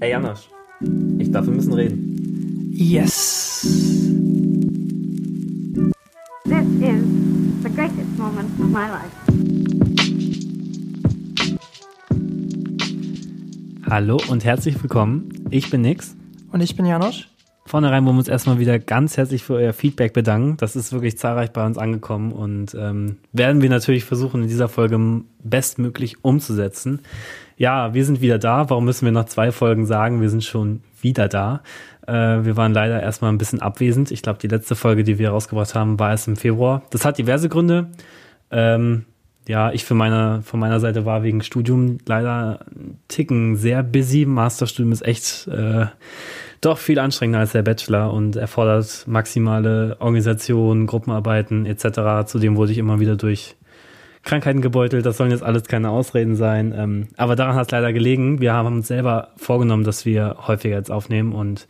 Ey, Janosch, ich darf, wir müssen reden. Yes. This is the greatest moment of my life. Hallo und herzlich willkommen. Ich bin Nix. Und ich bin Janosch. Vornherein wollen wir uns erstmal wieder ganz herzlich für euer Feedback bedanken. Das ist wirklich zahlreich bei uns angekommen und ähm, werden wir natürlich versuchen, in dieser Folge bestmöglich umzusetzen. Ja, wir sind wieder da. Warum müssen wir noch zwei Folgen sagen? Wir sind schon wieder da. Äh, wir waren leider erstmal ein bisschen abwesend. Ich glaube, die letzte Folge, die wir rausgebracht haben, war erst im Februar. Das hat diverse Gründe. Ähm, ja, ich für meine, von meiner Seite war wegen Studium leider ein Ticken sehr busy. Masterstudium ist echt äh, doch viel anstrengender als der Bachelor und erfordert maximale Organisation, Gruppenarbeiten etc. Zudem wurde ich immer wieder durch Krankheiten gebeutelt. Das sollen jetzt alles keine Ausreden sein. Ähm, aber daran hat es leider gelegen. Wir haben uns selber vorgenommen, dass wir häufiger jetzt aufnehmen und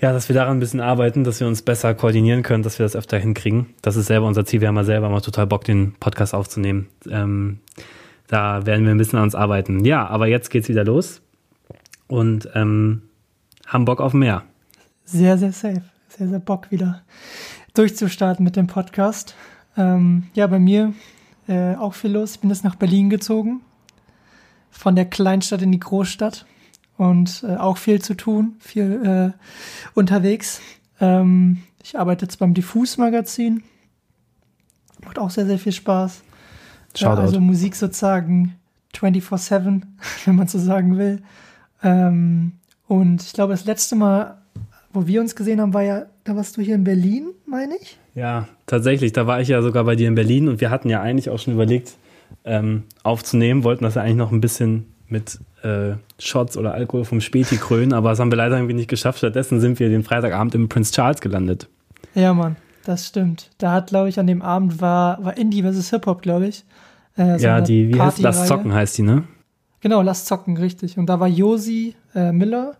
ja, dass wir daran ein bisschen arbeiten, dass wir uns besser koordinieren können, dass wir das öfter hinkriegen. Das ist selber unser Ziel. Wir haben ja selber mal total Bock, den Podcast aufzunehmen. Ähm, da werden wir ein bisschen an uns arbeiten. Ja, aber jetzt geht's wieder los. Und ähm, haben Bock auf mehr. Sehr, sehr safe. Sehr, sehr Bock wieder durchzustarten mit dem Podcast. Ähm, ja, bei mir äh, auch viel los. Ich bin jetzt nach Berlin gezogen. Von der Kleinstadt in die Großstadt. Und äh, auch viel zu tun, viel äh, unterwegs. Ähm, ich arbeite jetzt beim Diffus-Magazin. Macht auch sehr, sehr viel Spaß. Ja, also Musik sozusagen 24-7, wenn man so sagen will. Ähm, und ich glaube, das letzte Mal, wo wir uns gesehen haben, war ja, da warst du hier in Berlin, meine ich? Ja, tatsächlich. Da war ich ja sogar bei dir in Berlin und wir hatten ja eigentlich auch schon überlegt, ähm, aufzunehmen, wollten das ja eigentlich noch ein bisschen mit äh, Shots oder Alkohol vom Späti krönen, aber das haben wir leider irgendwie nicht geschafft. Stattdessen sind wir den Freitagabend im Prince Charles gelandet. Ja, Mann, das stimmt. Da hat, glaube ich, an dem Abend war, war Indie vs. Hip-Hop, glaube ich. Äh, so ja, die, wie heißt Lass Zocken heißt die, ne? Genau, Lass Zocken, richtig. Und da war Josi äh, Miller.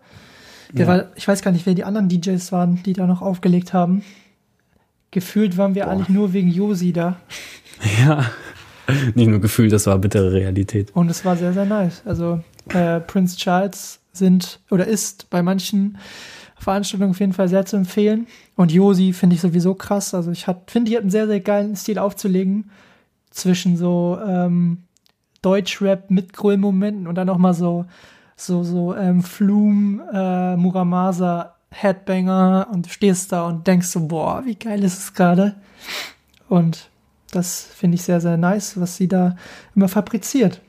Der ja. war, ich weiß gar nicht, wer die anderen DJs waren, die da noch aufgelegt haben. Gefühlt waren wir Boah. eigentlich nur wegen Josi da. Ja, nicht nur gefühlt, das war bittere Realität. Und es war sehr, sehr nice. Also äh, Prince Charles sind oder ist bei manchen Veranstaltungen auf jeden Fall sehr zu empfehlen. Und Josi finde ich sowieso krass. Also ich finde, die hat einen sehr, sehr geilen Stil aufzulegen zwischen so ähm, Deutschrap mit Grillmomenten und dann nochmal so, so, so ähm, Flum, äh, Muramasa, Headbanger und stehst da und denkst so, boah, wie geil ist es gerade. Und das finde ich sehr, sehr nice, was sie da immer fabriziert.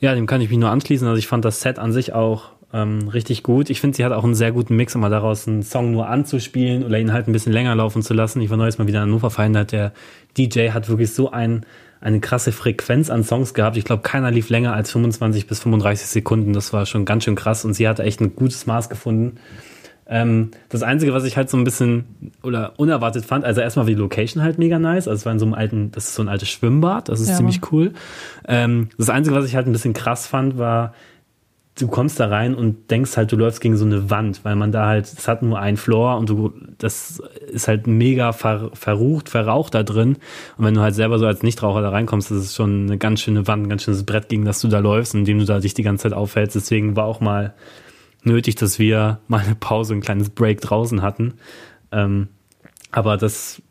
Ja, dem kann ich mich nur anschließen. Also ich fand das Set an sich auch ähm, richtig gut. Ich finde, sie hat auch einen sehr guten Mix, mal daraus einen Song nur anzuspielen oder ihn halt ein bisschen länger laufen zu lassen. Ich war neues Mal wieder in Hannover verhindert. Der DJ hat wirklich so ein eine krasse Frequenz an Songs gehabt. Ich glaube, keiner lief länger als 25 bis 35 Sekunden. Das war schon ganz schön krass und sie hatte echt ein gutes Maß gefunden. Ähm, das Einzige, was ich halt so ein bisschen oder unerwartet fand, also erstmal war die Location halt mega nice. Also es war in so einem alten, das ist so ein altes Schwimmbad, das ist ja. ziemlich cool. Ähm, das Einzige, was ich halt ein bisschen krass fand, war, du kommst da rein und denkst halt, du läufst gegen so eine Wand, weil man da halt, es hat nur einen Floor und du, das ist halt mega ver, verrucht, verraucht da drin. Und wenn du halt selber so als Nichtraucher da reinkommst, das ist schon eine ganz schöne Wand, ein ganz schönes Brett, gegen das du da läufst, indem du da dich die ganze Zeit aufhältst. Deswegen war auch mal nötig, dass wir mal eine Pause, ein kleines Break draußen hatten. Ähm, aber das,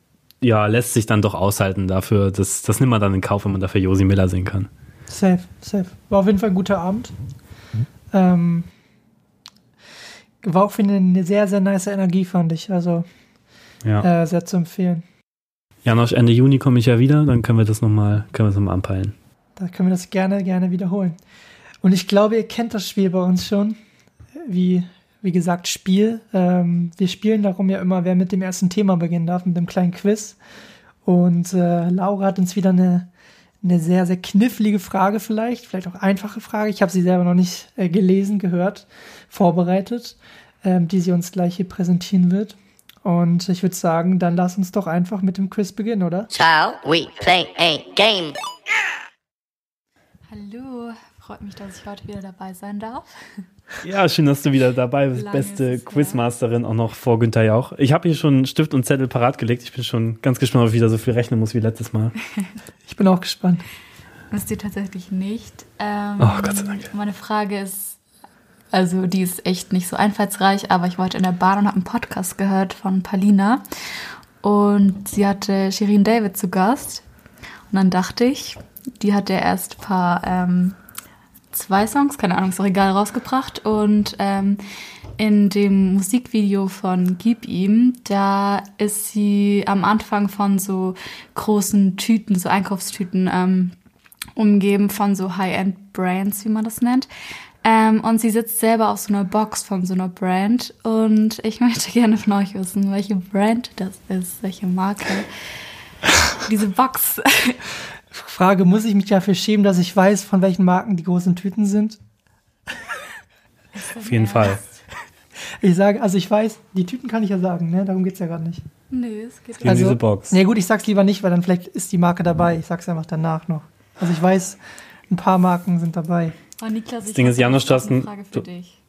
ja, lässt sich dann doch aushalten dafür. Das, das nimmt man dann in Kauf, wenn man dafür Josi Miller sehen kann. Safe, safe. War auf jeden Fall ein guter Abend. Ähm, war auch wieder eine sehr, sehr nice Energie, fand ich. Also ja. äh, sehr zu empfehlen. Janosch, Ende Juni komme ich ja wieder, dann können wir das nochmal, können wir das nochmal anpeilen. Da können wir das gerne, gerne wiederholen. Und ich glaube, ihr kennt das Spiel bei uns schon. Wie, wie gesagt, Spiel. Ähm, wir spielen darum ja immer, wer mit dem ersten Thema beginnen darf, mit dem kleinen Quiz. Und äh, Laura hat uns wieder eine eine sehr, sehr knifflige Frage vielleicht, vielleicht auch einfache Frage. Ich habe sie selber noch nicht äh, gelesen, gehört, vorbereitet, ähm, die sie uns gleich hier präsentieren wird. Und ich würde sagen, dann lass uns doch einfach mit dem Quiz beginnen, oder? Shall we play a game? Hallo, freut mich, dass ich heute wieder dabei sein darf. Ja, schön, dass du wieder dabei bist. Lange Beste Quizmasterin auch noch vor Günther Jauch. Ich habe hier schon Stift und Zettel parat gelegt. Ich bin schon ganz gespannt, ob ich wieder so viel rechnen muss wie letztes Mal. ich bin auch gespannt. Müsst ihr tatsächlich nicht. Ähm, oh, Gott sei Dank. Meine Frage ist Also die ist echt nicht so einfallsreich, aber ich war heute in der Bahn und habe einen Podcast gehört von Palina. Und sie hatte Shirin David zu Gast. Und dann dachte ich, die hat ja erst ein paar ähm, zwei Songs, keine Ahnung, ist auch egal, rausgebracht. Und ähm, in dem Musikvideo von Gib ihm, da ist sie am Anfang von so großen Tüten, so Einkaufstüten, ähm, umgeben von so High-End-Brands, wie man das nennt. Ähm, und sie sitzt selber auf so einer Box von so einer Brand. Und ich möchte gerne von euch wissen, welche Brand das ist, welche Marke. Diese Box. Frage, muss ich mich dafür schämen, dass ich weiß, von welchen Marken die großen Tüten sind? Auf jeden Fall. Ich sage, also ich weiß, die Tüten kann ich ja sagen, ne? Darum geht's ja gerade nicht. Nee, es geht In diese Box. Nee, gut, ich sag's lieber nicht, weil dann vielleicht ist die Marke dabei. Ich sag's einfach danach noch. Also ich weiß, ein paar Marken sind dabei. Oh, Niklas, Das ich Ding ist, Janusz noch eine Stassen- Frage für du- dich.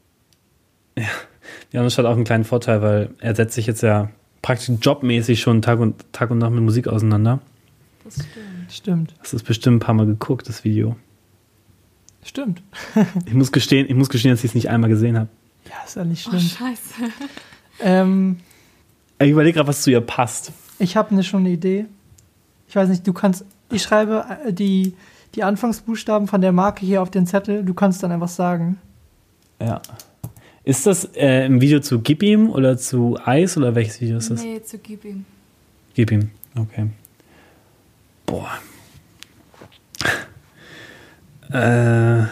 Janusz hat auch einen kleinen Vorteil, weil er setzt sich jetzt ja praktisch jobmäßig schon Tag und, Tag und Nacht mit Musik auseinander. Das stimmt. Stimmt. Das ist bestimmt ein paar Mal geguckt, das Video. Stimmt. Ich muss gestehen, ich muss gestehen, dass ich es nicht einmal gesehen habe. Ja, ist ja nicht Oh, schlimm. scheiße. ähm, Ich überlege gerade, was zu ihr passt. ich habe ne, schon eine Idee. Ich weiß nicht, du kannst, ich schreibe äh, die, die Anfangsbuchstaben von der Marke hier auf den Zettel. Du kannst dann einfach sagen. Ja. Ist das äh, im Video zu Gib ihm oder zu Eis oder welches Video ist das? Nee, zu gib ihm. Gib ihm. Okay. Boah. Äh.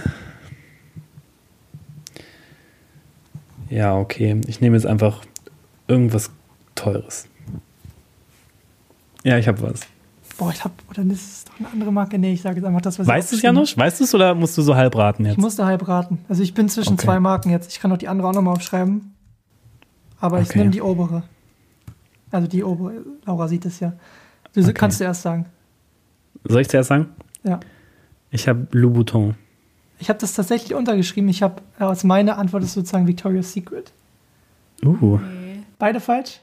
Ja, okay. Ich nehme jetzt einfach irgendwas Teures. Ja, ich habe was. Boah, ich hab, oder ist es doch eine andere Marke? Nee, ich sage jetzt einfach das, was Weißt du es, Janusz? Weißt du es oder musst du so halb raten Ich jetzt? musste halb raten. Also ich bin zwischen Okay. zwei Marken jetzt. Ich kann auch die andere auch nochmal aufschreiben. Aber ich Okay. nehme die obere. Also die obere. Laura sieht es ja. Du Okay. kannst du erst sagen. Soll ich zuerst sagen? Ja. Ich habe Louboutin. Ich habe das tatsächlich untergeschrieben. Ich habe, als meine Antwort ist sozusagen Victoria's Secret. Uh. Nee. Beide falsch?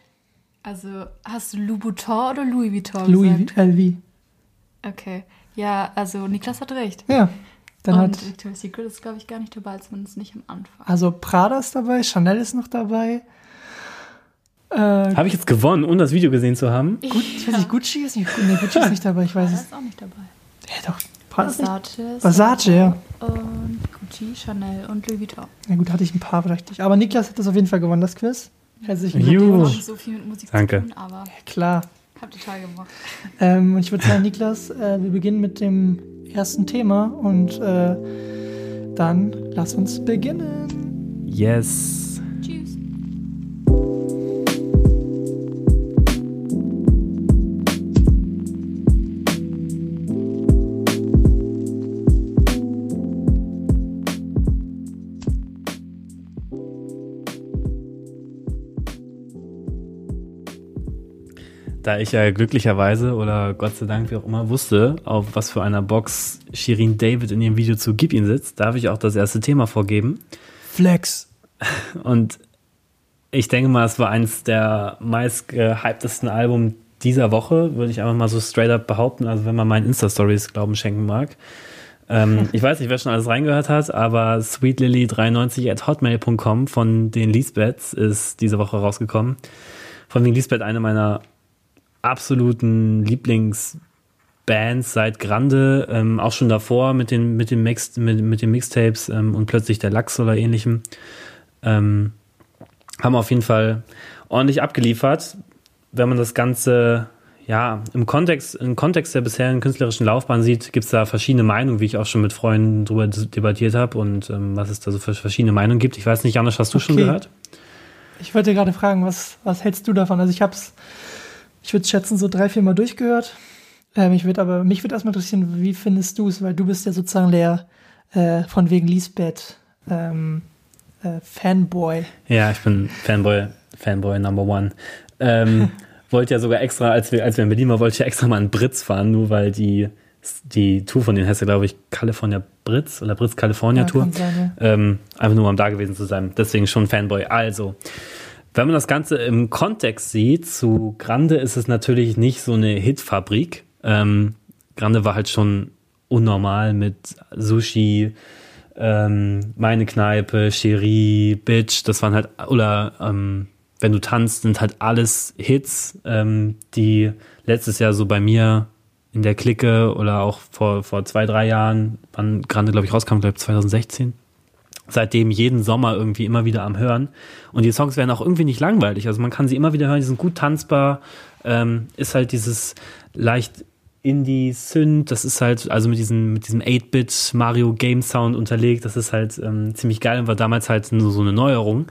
Also, hast du Louboutin oder Louis Vuitton Louis gesagt? LV. Okay. Ja, also Niklas hat recht. Ja. Dann Und hat, Victoria's Secret ist, glaube ich, gar nicht dabei, zumindest nicht am Anfang. also Prada ist dabei, Chanel ist noch dabei. Äh, Habe ich jetzt gewonnen, ohne das Video gesehen zu haben? gut, ich weiß nicht, Gucci ist nicht, nee, Gucci ist nicht dabei, ich weiß es. ist auch nicht dabei. Ja, doch. Nicht. Versace. Versace, ja. Und Gucci, Chanel und Louis Vuitton. Ja gut, hatte ich ein paar richtig. Aber Niklas hat das auf jeden Fall gewonnen, das Quiz. Herzlichen Juhu. Glückwunsch. Ich habe nicht so viel mit Musik Danke. zu tun, aber Klar. habt ihr toll gemacht. Ähm, und ich würde sagen, Niklas, äh, wir beginnen mit dem ersten Thema und äh, dann lass uns beginnen. Yes. Da ich ja glücklicherweise oder Gott sei Dank, wie auch immer, wusste, auf was für einer Box Shirin David in ihrem Video zu Gib ihn sitzt, darf ich auch das erste Thema vorgeben. Flex. Und ich denke mal, es war eins der meist gehyptesten Alben dieser Woche, würde ich einfach mal so straight up behaupten. Also wenn man meinen Insta-Stories Glauben schenken mag. Ähm, ich weiß nicht, wer schon alles reingehört hat, aber sweetlily93 at hotmail.com von den Lisbeths ist diese Woche rausgekommen. Von wegen Lisbeth eine meiner absoluten Lieblingsbands seit Grande, ähm, auch schon davor mit den, mit den, Mix, mit, mit den Mixtapes ähm, und plötzlich der Lachs oder ähnlichem. Ähm, haben auf jeden Fall ordentlich abgeliefert. Wenn man das Ganze ja im Kontext, im Kontext der bisherigen künstlerischen Laufbahn sieht, gibt es da verschiedene Meinungen, wie ich auch schon mit Freunden drüber debattiert habe und ähm, was es da so für verschiedene Meinungen gibt. Ich weiß nicht, Janusz, hast du schon Okay. gehört? Ich wollte gerade fragen, was, was hältst du davon? Also ich hab's, ich würde schätzen, so drei, vier Mal durchgehört. Ähm, ich würde aber, mich würde erstmal interessieren, wie findest du es? Weil du bist ja sozusagen der äh, von wegen Lisbeth ähm, äh, Fanboy. Ja, ich bin Fanboy, Fanboy Number One. Ähm, wollte ja sogar extra, als wir, als wir in Berlin waren, wollte ich ja extra mal in Britz fahren, nur weil die, die Tour von denen heißt ja, glaube ich, California Britz oder Britz California Ja, Tour. kann sein, Ähm, einfach nur um da gewesen zu sein. Deswegen schon Fanboy. Also, wenn man das Ganze im Kontext sieht, zu Grande ist es natürlich nicht so eine Hitfabrik. Ähm, Grande war halt schon unnormal mit Sushi, ähm, Meine Kneipe, Cherie, Bitch, das waren halt, oder ähm, Wenn du tanzt, sind halt alles Hits, ähm, die letztes Jahr so bei mir in der Clique oder auch vor, vor zwei, drei Jahren, wann Grande, glaube ich, rauskam, glaube ich, 2016. Seitdem jeden Sommer irgendwie immer wieder am Hören. Und die Songs werden auch irgendwie nicht langweilig. Also man kann sie immer wieder hören, die sind gut tanzbar. Ähm, ist halt dieses leicht Indie-Synth, das ist halt, also mit diesem, mit diesem 8-Bit Mario Game Sound unterlegt, das ist halt ähm, ziemlich geil und war damals halt nur so eine Neuerung.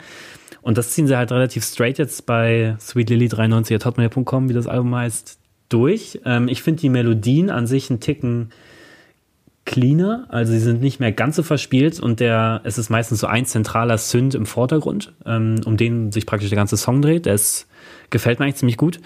Und das ziehen sie halt relativ straight jetzt bei Sweet Lily 93.hotmail.com, wie das Album heißt, durch. Ähm, ich finde die Melodien an sich einen Ticken cleaner, also sie sind nicht mehr ganz so verspielt und der, es ist meistens so ein zentraler Synth im Vordergrund, ähm, um den sich praktisch der ganze Song dreht. Der ist, gefällt mir eigentlich ziemlich gut.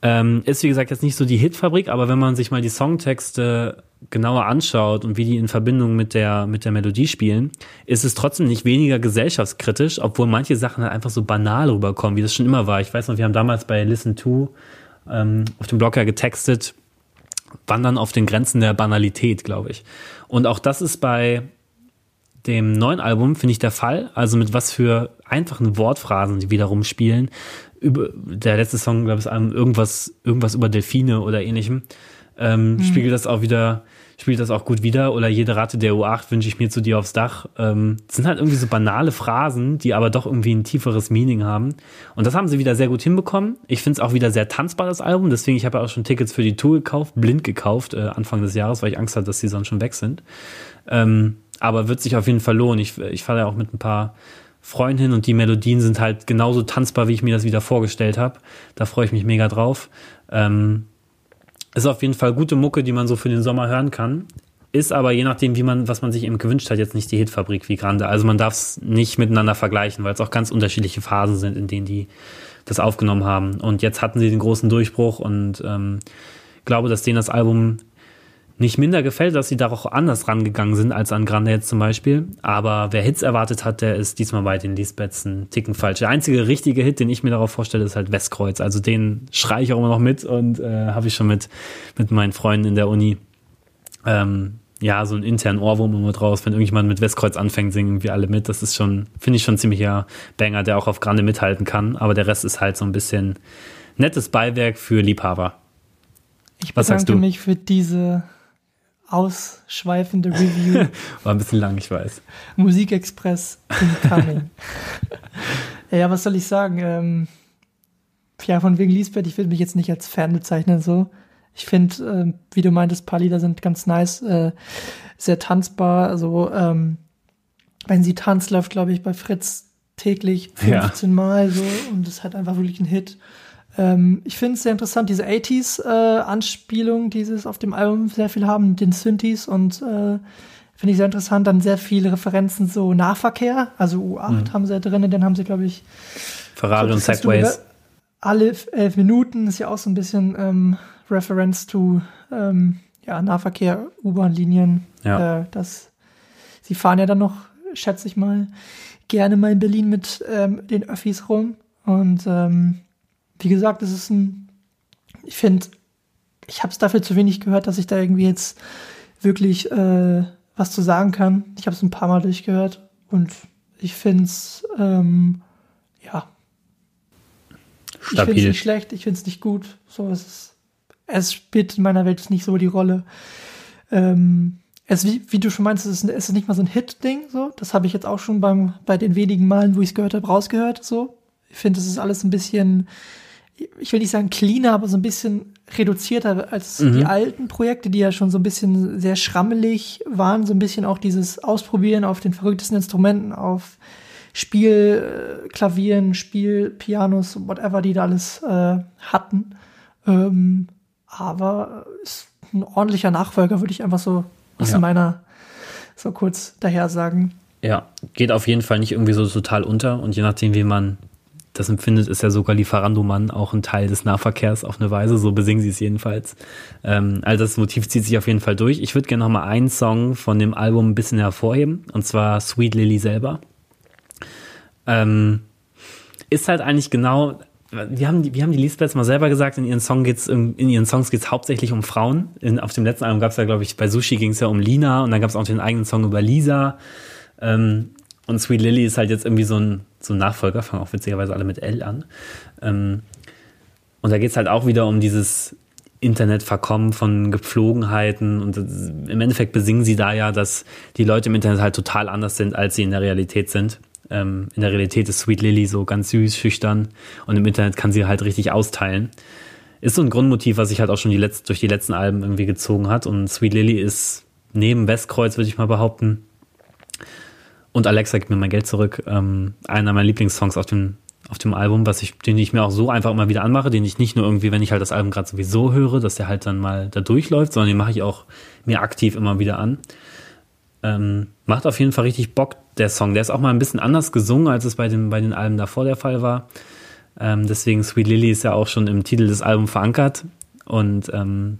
Ähm, ist wie gesagt jetzt nicht so die Hitfabrik, aber wenn man sich mal die Songtexte genauer anschaut und wie die in Verbindung mit der, mit der Melodie spielen, ist es trotzdem nicht weniger gesellschaftskritisch, obwohl manche Sachen halt einfach so banal rüberkommen, wie das schon immer war. Ich weiß noch, wir haben damals bei Listen to ähm, auf dem Blog ja getextet, wandern auf den Grenzen der Banalität, glaube ich. Und auch das ist bei dem neuen Album, finde ich, der Fall. Also mit was für einfachen Wortphrasen die wiederum spielen. Über, der letzte Song, glaube ich, ist irgendwas, irgendwas über Delfine oder ähnlichem. Ähm, mhm. Spiegelt das auch wieder spielt das auch gut wieder. Oder jede Ratte der U8 wünsche ich mir zu dir aufs Dach. Ähm, sind halt irgendwie so banale Phrasen, die aber doch irgendwie ein tieferes Meaning haben. Und das haben sie wieder sehr gut hinbekommen. Ich finde es auch wieder sehr tanzbar, das Album. Deswegen, ich habe ja auch schon Tickets für die Tour gekauft, blind gekauft, äh, Anfang des Jahres, weil ich Angst hatte, dass die sonst schon weg sind. Ähm, aber wird sich auf jeden Fall lohnen. Ich, ich fahre ja auch mit ein paar Freunden hin und die Melodien sind halt genauso tanzbar, wie ich mir das wieder vorgestellt habe. Da freue ich mich mega drauf. Ähm, ist auf jeden Fall gute Mucke, die man so für den Sommer hören kann. Ist aber je nachdem, wie man, was man sich eben gewünscht hat, jetzt nicht die Hitfabrik wie Grande. Also man darf es nicht miteinander vergleichen, weil es auch ganz unterschiedliche Phasen sind, in denen die das aufgenommen haben. Und jetzt hatten sie den großen Durchbruch und ähm, glaube, dass denen das Album nicht minder gefällt, dass sie da auch anders rangegangen sind als an Grande jetzt zum Beispiel. Aber wer Hits erwartet hat, der ist diesmal bei den Lisbeths ein Ticken falsch. Der einzige richtige Hit, den ich mir darauf vorstelle, ist halt Westkreuz. Also den schreie ich auch immer noch mit und äh, habe ich schon mit, mit meinen Freunden in der Uni. Ähm, ja, so einen internen Ohrwurm immer draus, wenn irgendjemand mit Westkreuz anfängt, singen wir alle mit. Das ist schon, finde ich schon ziemlicher Banger, der auch auf Grande mithalten kann. Aber der Rest ist halt so ein bisschen nettes Beiwerk für Liebhaber. Ich bedanke mich für diese ausschweifende Review. War ein bisschen lang, ich weiß. Musikexpress incoming. ja, was soll ich sagen? Ähm, ja, von wegen Lisbeth, ich will mich jetzt nicht als Fan bezeichnen, so. Ich finde, äh, wie du meintest, paar Lieder sind ganz nice, äh, sehr tanzbar. Also, ähm, wenn sie tanzt, läuft, glaube ich, bei Fritz täglich 15 ja. Mal so und es hat einfach wirklich ein Hit. Ähm, ich finde es sehr interessant, diese 80s-Anspielung, äh, die sie auf dem Album sehr viel haben, mit den Synthes und äh, finde ich sehr interessant. Dann sehr viele Referenzen so Nahverkehr, also U8 mhm. haben sie ja drin, den haben sie, glaube ich. Ferrari und Segways. Alle elf Minuten ist ja auch so ein bisschen ähm, Reference to ähm, ja, Nahverkehr, U-Bahn-Linien. Ja. Äh, das, sie fahren ja dann noch, schätze ich mal, gerne mal in Berlin mit ähm, den Öffis rum. Und ähm, wie gesagt, es ist ein, ich finde, ich habe es dafür zu wenig gehört, dass ich da irgendwie jetzt wirklich äh, was zu sagen kann. Ich habe es ein paar Mal durchgehört und ich finde es, ähm, ja, Stabil. ich finde es nicht schlecht, ich finde es nicht gut. So, es ist, es spielt in meiner Welt nicht so die Rolle. Ähm, es, wie, wie du schon meinst, es ist, es ist nicht mal so ein Hit-Ding, so. Das habe ich jetzt auch schon beim, bei den wenigen Malen, wo ich es gehört habe, rausgehört, so. Ich finde, es ist alles ein bisschen, ich will nicht sagen cleaner, aber so ein bisschen reduzierter als mhm. die alten Projekte, die ja schon so ein bisschen sehr schrammelig waren, so ein bisschen auch dieses Ausprobieren auf den verrücktesten Instrumenten, auf Spielklavieren, Spielpianos, whatever die da alles äh, hatten. Ähm, aber ist ein ordentlicher Nachfolger, würde ich einfach so aus ja. meiner so kurz daher sagen. Ja, geht auf jeden Fall nicht irgendwie so total unter und je nachdem, wie man das empfindet, ist ja sogar Lieferando-Mann auch ein Teil des Nahverkehrs auf eine Weise, so besingen sie es jedenfalls. Ähm, also das Motiv zieht sich auf jeden Fall durch. Ich würde gerne noch mal einen Song von dem Album ein bisschen hervorheben, und zwar Sweet Lily selber. Ähm, ist halt eigentlich genau, wir haben die, wir haben die Lisbeth mal selber gesagt, in ihren, Song geht's, in ihren Songs geht es hauptsächlich um Frauen. In, auf dem letzten Album gab es ja, glaube ich, bei Sushi ging es ja um Lina und dann gab es auch den eigenen Song über Lisa. Ähm, und Sweet Lily ist halt jetzt irgendwie so ein, so Nachfolger, fangen auch witzigerweise alle mit L an. Ähm, und da geht es halt auch wieder um dieses Internetverkommen von Gepflogenheiten und im Endeffekt besingen sie da ja, dass die Leute im Internet halt total anders sind, als sie in der Realität sind. Ähm, in der Realität ist Sweet Lily so ganz süß, schüchtern und im Internet kann sie halt richtig austeilen. Ist so ein Grundmotiv, was sich halt auch schon die letzten, durch die letzten Alben irgendwie gezogen hat und Sweet Lily ist neben Westkreuz, würde ich mal behaupten, und Alexa gibt mir mein Geld zurück, ähm, einer meiner Lieblingssongs auf dem auf dem Album, was ich, den ich mir auch so einfach immer wieder anmache, den ich nicht nur irgendwie, wenn ich halt das Album gerade sowieso höre, dass der halt dann mal da durchläuft, sondern den mache ich auch mir aktiv immer wieder an. Ähm, macht auf jeden Fall richtig Bock, der Song. Der ist auch mal ein bisschen anders gesungen, als es bei den, bei den Alben davor der Fall war. Ähm, deswegen Sweet Lily ist ja auch schon im Titel des Albums verankert. Und ähm,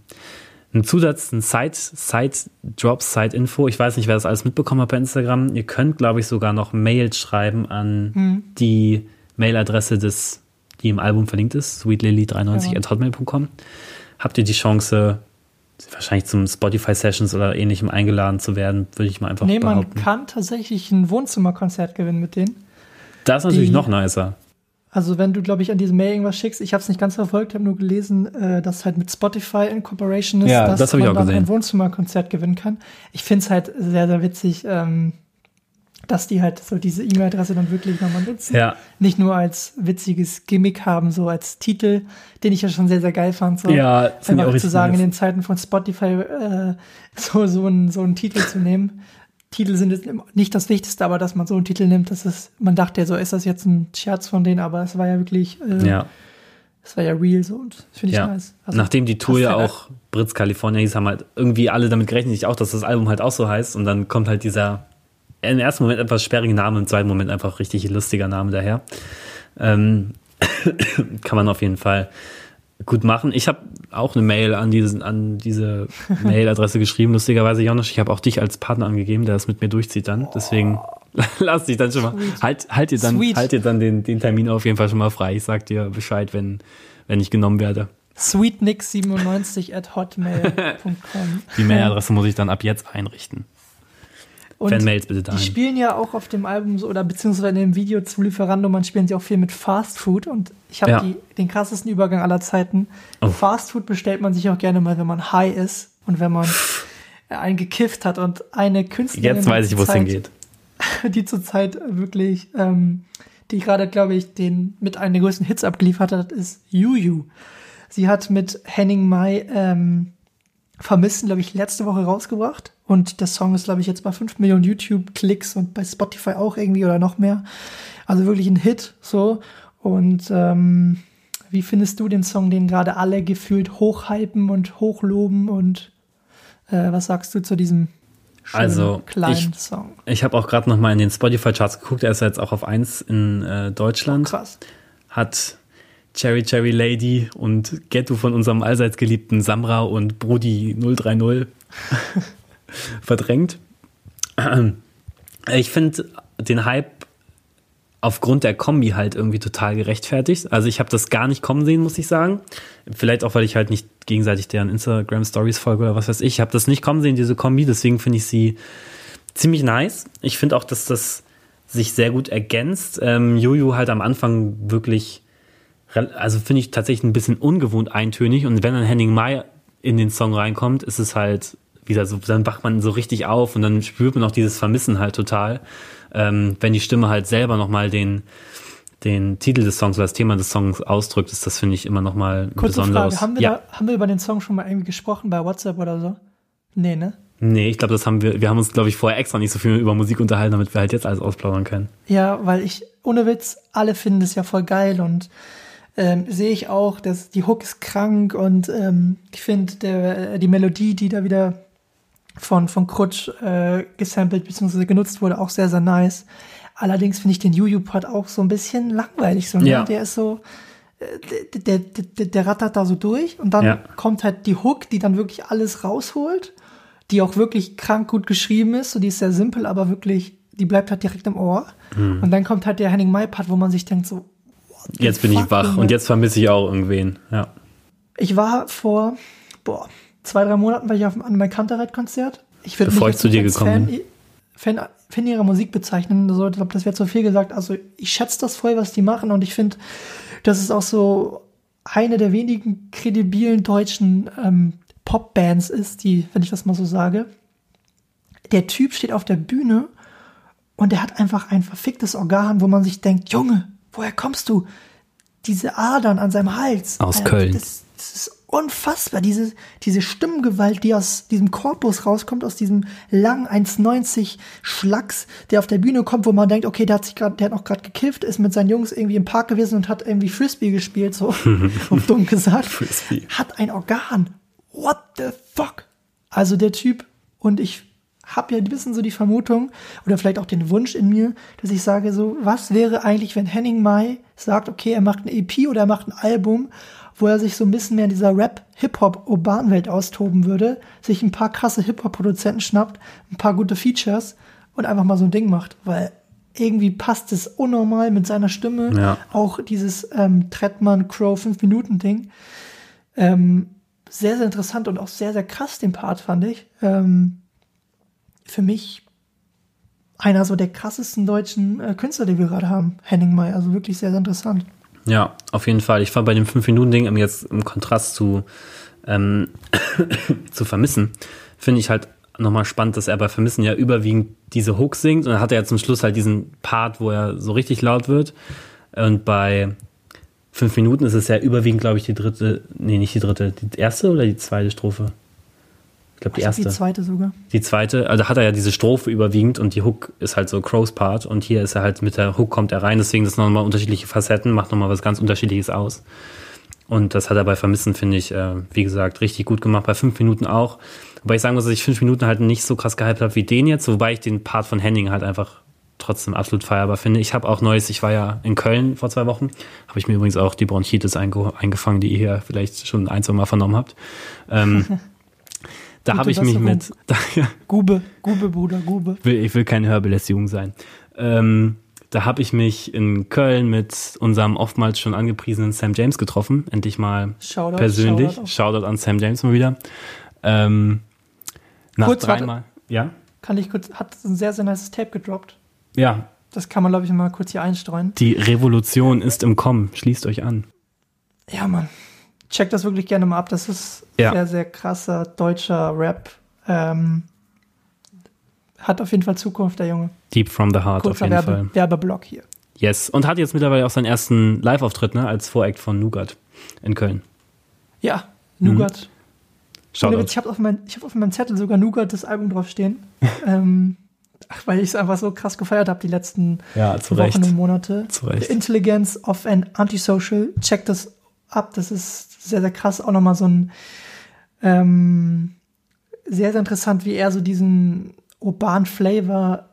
ein Zusatz, ein Side, Side Drops, Side Info. Ich weiß nicht, wer das alles mitbekommen hat bei Instagram. Ihr könnt, glaube ich, sogar noch Mails schreiben an hm. die Mailadresse, des, die im Album verlinkt ist, sweetlily93.hotmail.com. Ja. Habt ihr die Chance, wahrscheinlich zum Spotify Sessions oder ähnlichem eingeladen zu werden, würde ich mal einfach nee, behaupten. man kann tatsächlich ein Wohnzimmerkonzert gewinnen mit denen. Das ist natürlich die, noch nicer. Also wenn du, glaube ich, an diese Mail irgendwas schickst, ich habe es nicht ganz verfolgt, habe nur gelesen, äh, dass halt mit Spotify in Cooperation ist, ja, dass das man dann gesehen. ein Wohnzimmerkonzert gewinnen kann. Ich finde es halt sehr, sehr witzig, ähm, dass die halt so diese E-Mail-Adresse dann wirklich nochmal nutzen. Ja. Nicht nur als witziges Gimmick haben, so als Titel, den ich ja schon sehr, sehr geil fand. So ja, einfach zu sagen, in den Zeiten von Spotify äh, so, so, einen, so einen Titel zu nehmen. Titel sind jetzt nicht das Wichtigste, aber dass man so einen Titel nimmt, das ist, man dachte ja so, ist das jetzt ein Scherz von denen, aber es war ja wirklich, äh, ja. es war ja real so und finde ich ja. nice. Also, Nachdem die Tour ja auch Brits California hieß, haben halt irgendwie alle damit gerechnet, ich auch, dass das Album halt auch so heißt und dann kommt halt dieser im ersten Moment etwas sperrigen Name, im zweiten Moment einfach richtig lustiger Name daher. Ähm, kann man auf jeden Fall gut machen. Ich habe auch eine Mail an, diesen, an diese Mailadresse geschrieben, lustigerweise, Jonas. Ich habe auch dich als Partner angegeben, der das mit mir durchzieht dann. Deswegen lass dich dann schon mal. Halt, halt dir dann, halt dir dann den, den Termin auf jeden Fall schon mal frei. Ich sag dir Bescheid, wenn, wenn ich genommen werde. Sweetnick97 at hotmail.com. Die Mailadresse muss ich dann ab jetzt einrichten. Und Fanmails bitte dahin. Die spielen ja auch auf dem Album so, oder beziehungsweise in dem Video zu Lieferando, man spielen sie auch viel mit Fast Food und ich habe ja. den krassesten Übergang aller Zeiten. Oh. Fast Food bestellt man sich auch gerne mal, wenn man high ist und wenn man einen gekifft hat und eine Künstlerin. Jetzt weiß ich, wo es hingeht. Die zurzeit wirklich, ähm, die gerade, glaube ich, den mit einem der größten Hits abgeliefert hat, ist Juju. Sie hat mit Henning Mai ähm, Vermissen, glaube ich, letzte Woche rausgebracht. Und der Song ist, glaube ich, jetzt bei 5 Millionen YouTube-Klicks und bei Spotify auch irgendwie oder noch mehr. Also wirklich ein Hit so. Und ähm, wie findest du den Song, den gerade alle gefühlt hochhypen und hochloben? Und äh, was sagst du zu diesem schönen, also, kleinen ich, Song? Ich habe auch gerade noch mal in den Spotify-Charts geguckt. Er ist jetzt auch auf 1 in äh, Deutschland. Oh, krass. Hat Cherry Cherry Lady und Ghetto von unserem allseits geliebten Samra und Brudi 030 verdrängt. Ich finde den Hype aufgrund der Kombi halt irgendwie total gerechtfertigt. Also ich habe das gar nicht kommen sehen, muss ich sagen. Vielleicht auch, weil ich halt nicht gegenseitig deren Instagram Stories folge oder was weiß ich. Ich habe das nicht kommen sehen, diese Kombi. Deswegen finde ich sie ziemlich nice. Ich finde auch, dass das sich sehr gut ergänzt. Ähm, Juju halt am Anfang wirklich also finde ich tatsächlich ein bisschen ungewohnt eintönig. Und wenn dann Henning Mai in den Song reinkommt, ist es halt wieder so, dann wacht man so richtig auf und dann spürt man auch dieses Vermissen halt total. Ähm, wenn die Stimme halt selber nochmal den, den Titel des Songs oder das Thema des Songs ausdrückt, ist das, finde ich, immer nochmal Kurze besonderes. Frage, haben wir, ja. da, haben wir über den Song schon mal irgendwie gesprochen bei WhatsApp oder so? Nee, ne? Nee, ich glaube, das haben wir, wir haben uns, glaube ich, vorher extra nicht so viel über Musik unterhalten, damit wir halt jetzt alles ausplaudern können. Ja, weil ich, ohne Witz, alle finden das ja voll geil und ähm, sehe ich auch, dass die Hook ist krank und ähm, ich finde die Melodie, die da wieder von, von Krutsch äh, gesampelt bzw. genutzt wurde, auch sehr, sehr nice. Allerdings finde ich den Juju-Part auch so ein bisschen langweilig. So, ne? ja. Der ist so, äh, der, der, der, der rattert da so durch und dann ja. kommt halt die Hook, die dann wirklich alles rausholt, die auch wirklich krank gut geschrieben ist. So, die ist sehr simpel, aber wirklich, die bleibt halt direkt im Ohr. Mhm. Und dann kommt halt der Henning Mai-Part, wo man sich denkt so, Jetzt bin ich wach und jetzt vermisse ich auch irgendwen, ja. Ich war vor, boah, zwei, drei Monaten war ich auf einem Kantereit-Konzert. Ich Bevor ich zu dir gekommen bin. Fan, Fan ihrer Musik bezeichnen. Ich glaube, das wäre zu viel gesagt. Also ich schätze das voll, was die machen und ich finde, das ist auch so eine der wenigen kredibilen deutschen ähm, Popbands ist, die, wenn ich das mal so sage. Der Typ steht auf der Bühne und der hat einfach ein verficktes Organ, wo man sich denkt, Junge, woher kommst du? Diese Adern an seinem Hals. Aus Köln. Das, das ist unfassbar. Diese, diese Stimmgewalt, die aus diesem Korpus rauskommt, aus diesem langen 1,90 Schlacks, der auf der Bühne kommt, wo man denkt, okay, der hat sich gerade, der hat noch gerade gekifft, ist mit seinen Jungs irgendwie im Park gewesen und hat irgendwie Frisbee gespielt, so auf dumm gesagt. Frisbee. Hat ein Organ. What the fuck? Also der Typ und ich habe ja ein bisschen so die Vermutung oder vielleicht auch den Wunsch in mir, dass ich sage so, was wäre eigentlich, wenn Henning Mai sagt, okay, er macht ein EP oder er macht ein Album, wo er sich so ein bisschen mehr in dieser Rap-Hip-Hop-Urban-Welt austoben würde, sich ein paar krasse Hip-Hop-Produzenten schnappt, ein paar gute Features und einfach mal so ein Ding macht, weil irgendwie passt es unnormal mit seiner Stimme. Ja. Auch dieses ähm, Trettmann Crow 5-Minuten-Ding. Ähm, sehr, sehr interessant und auch sehr, sehr krass, den Part, fand ich. Ähm, für mich einer so der krassesten deutschen äh, Künstler, die wir gerade haben, Henning May. Also wirklich sehr, sehr interessant. Ja, auf jeden Fall. Ich fand bei dem 5-Minuten-Ding jetzt im Kontrast zu, ähm, zu Vermissen, finde ich halt nochmal spannend, dass er bei Vermissen ja überwiegend diese Hooks singt und dann hat er ja zum Schluss halt diesen Part, wo er so richtig laut wird. Und bei fünf Minuten ist es ja überwiegend, glaube ich, die dritte, nee, nicht die dritte, die erste oder die zweite Strophe? Ich glaube, die erste. Die zweite sogar. Die zweite, also hat er ja diese Strophe überwiegend und die Hook ist halt so Crows Part und hier ist er halt mit der Hook kommt er rein, deswegen das nochmal unterschiedliche Facetten, macht nochmal was ganz unterschiedliches aus. Und das hat er bei Vermissen, finde ich, äh, wie gesagt, richtig gut gemacht, bei fünf Minuten auch. Wobei ich sagen muss, dass ich fünf Minuten halt nicht so krass gehypt habe wie den jetzt, wobei ich den Part von Henning halt einfach trotzdem absolut feierbar finde. Ich habe auch Neues, ich war ja in Köln vor zwei Wochen, habe ich mir übrigens auch die Bronchitis einge eingefangen, die ihr hier vielleicht schon ein, zwei Mal vernommen habt. Ähm, da habe ich mich mit, da, ja, Gube, Gube, Bruder, Gube. will, ich will keine Hörbelästigung sein. Ähm, da habe ich mich in Köln mit unserem oftmals schon angepriesenen Sam James getroffen. Endlich mal Shoutout, persönlich. Shoutout. Shoutout, an Sam James mal wieder. Ähm, nach Kurz, warte. dreimal. Ja? Kann ich kurz, hat ein sehr, sehr nice Tape gedroppt. Ja. Das kann man, glaube ich, mal kurz hier einstreuen. Die Revolution ist im Kommen. Schließt euch an. Ja, Mann. Check das wirklich gerne mal ab. Das ist Ja. sehr, sehr krasser deutscher Rap. Ähm, hat auf jeden Fall Zukunft, der Junge. Deep from the heart auf Kurzer jeden Fall. Werbe, Werbeblock hier. Yes. Und hat jetzt mittlerweile auch seinen ersten Live-Auftritt, ne? Als Voract von Nougat in Köln. Ja, Nougat. Ohne Shoutout. Witz, Ich habe auf, mein, ich hab auf meinem Zettel sogar Nougat das Album draufstehen. ähm, ach, weil ich es einfach so krass gefeiert habe die letzten Ja, zu Wochen Recht. und Monate. Zu Recht. The Intelligence of an Antisocial. Check das ab. Das ist sehr, sehr krass. Auch nochmal so ein ähm, sehr, sehr interessant, wie er so diesen urbanen Flavor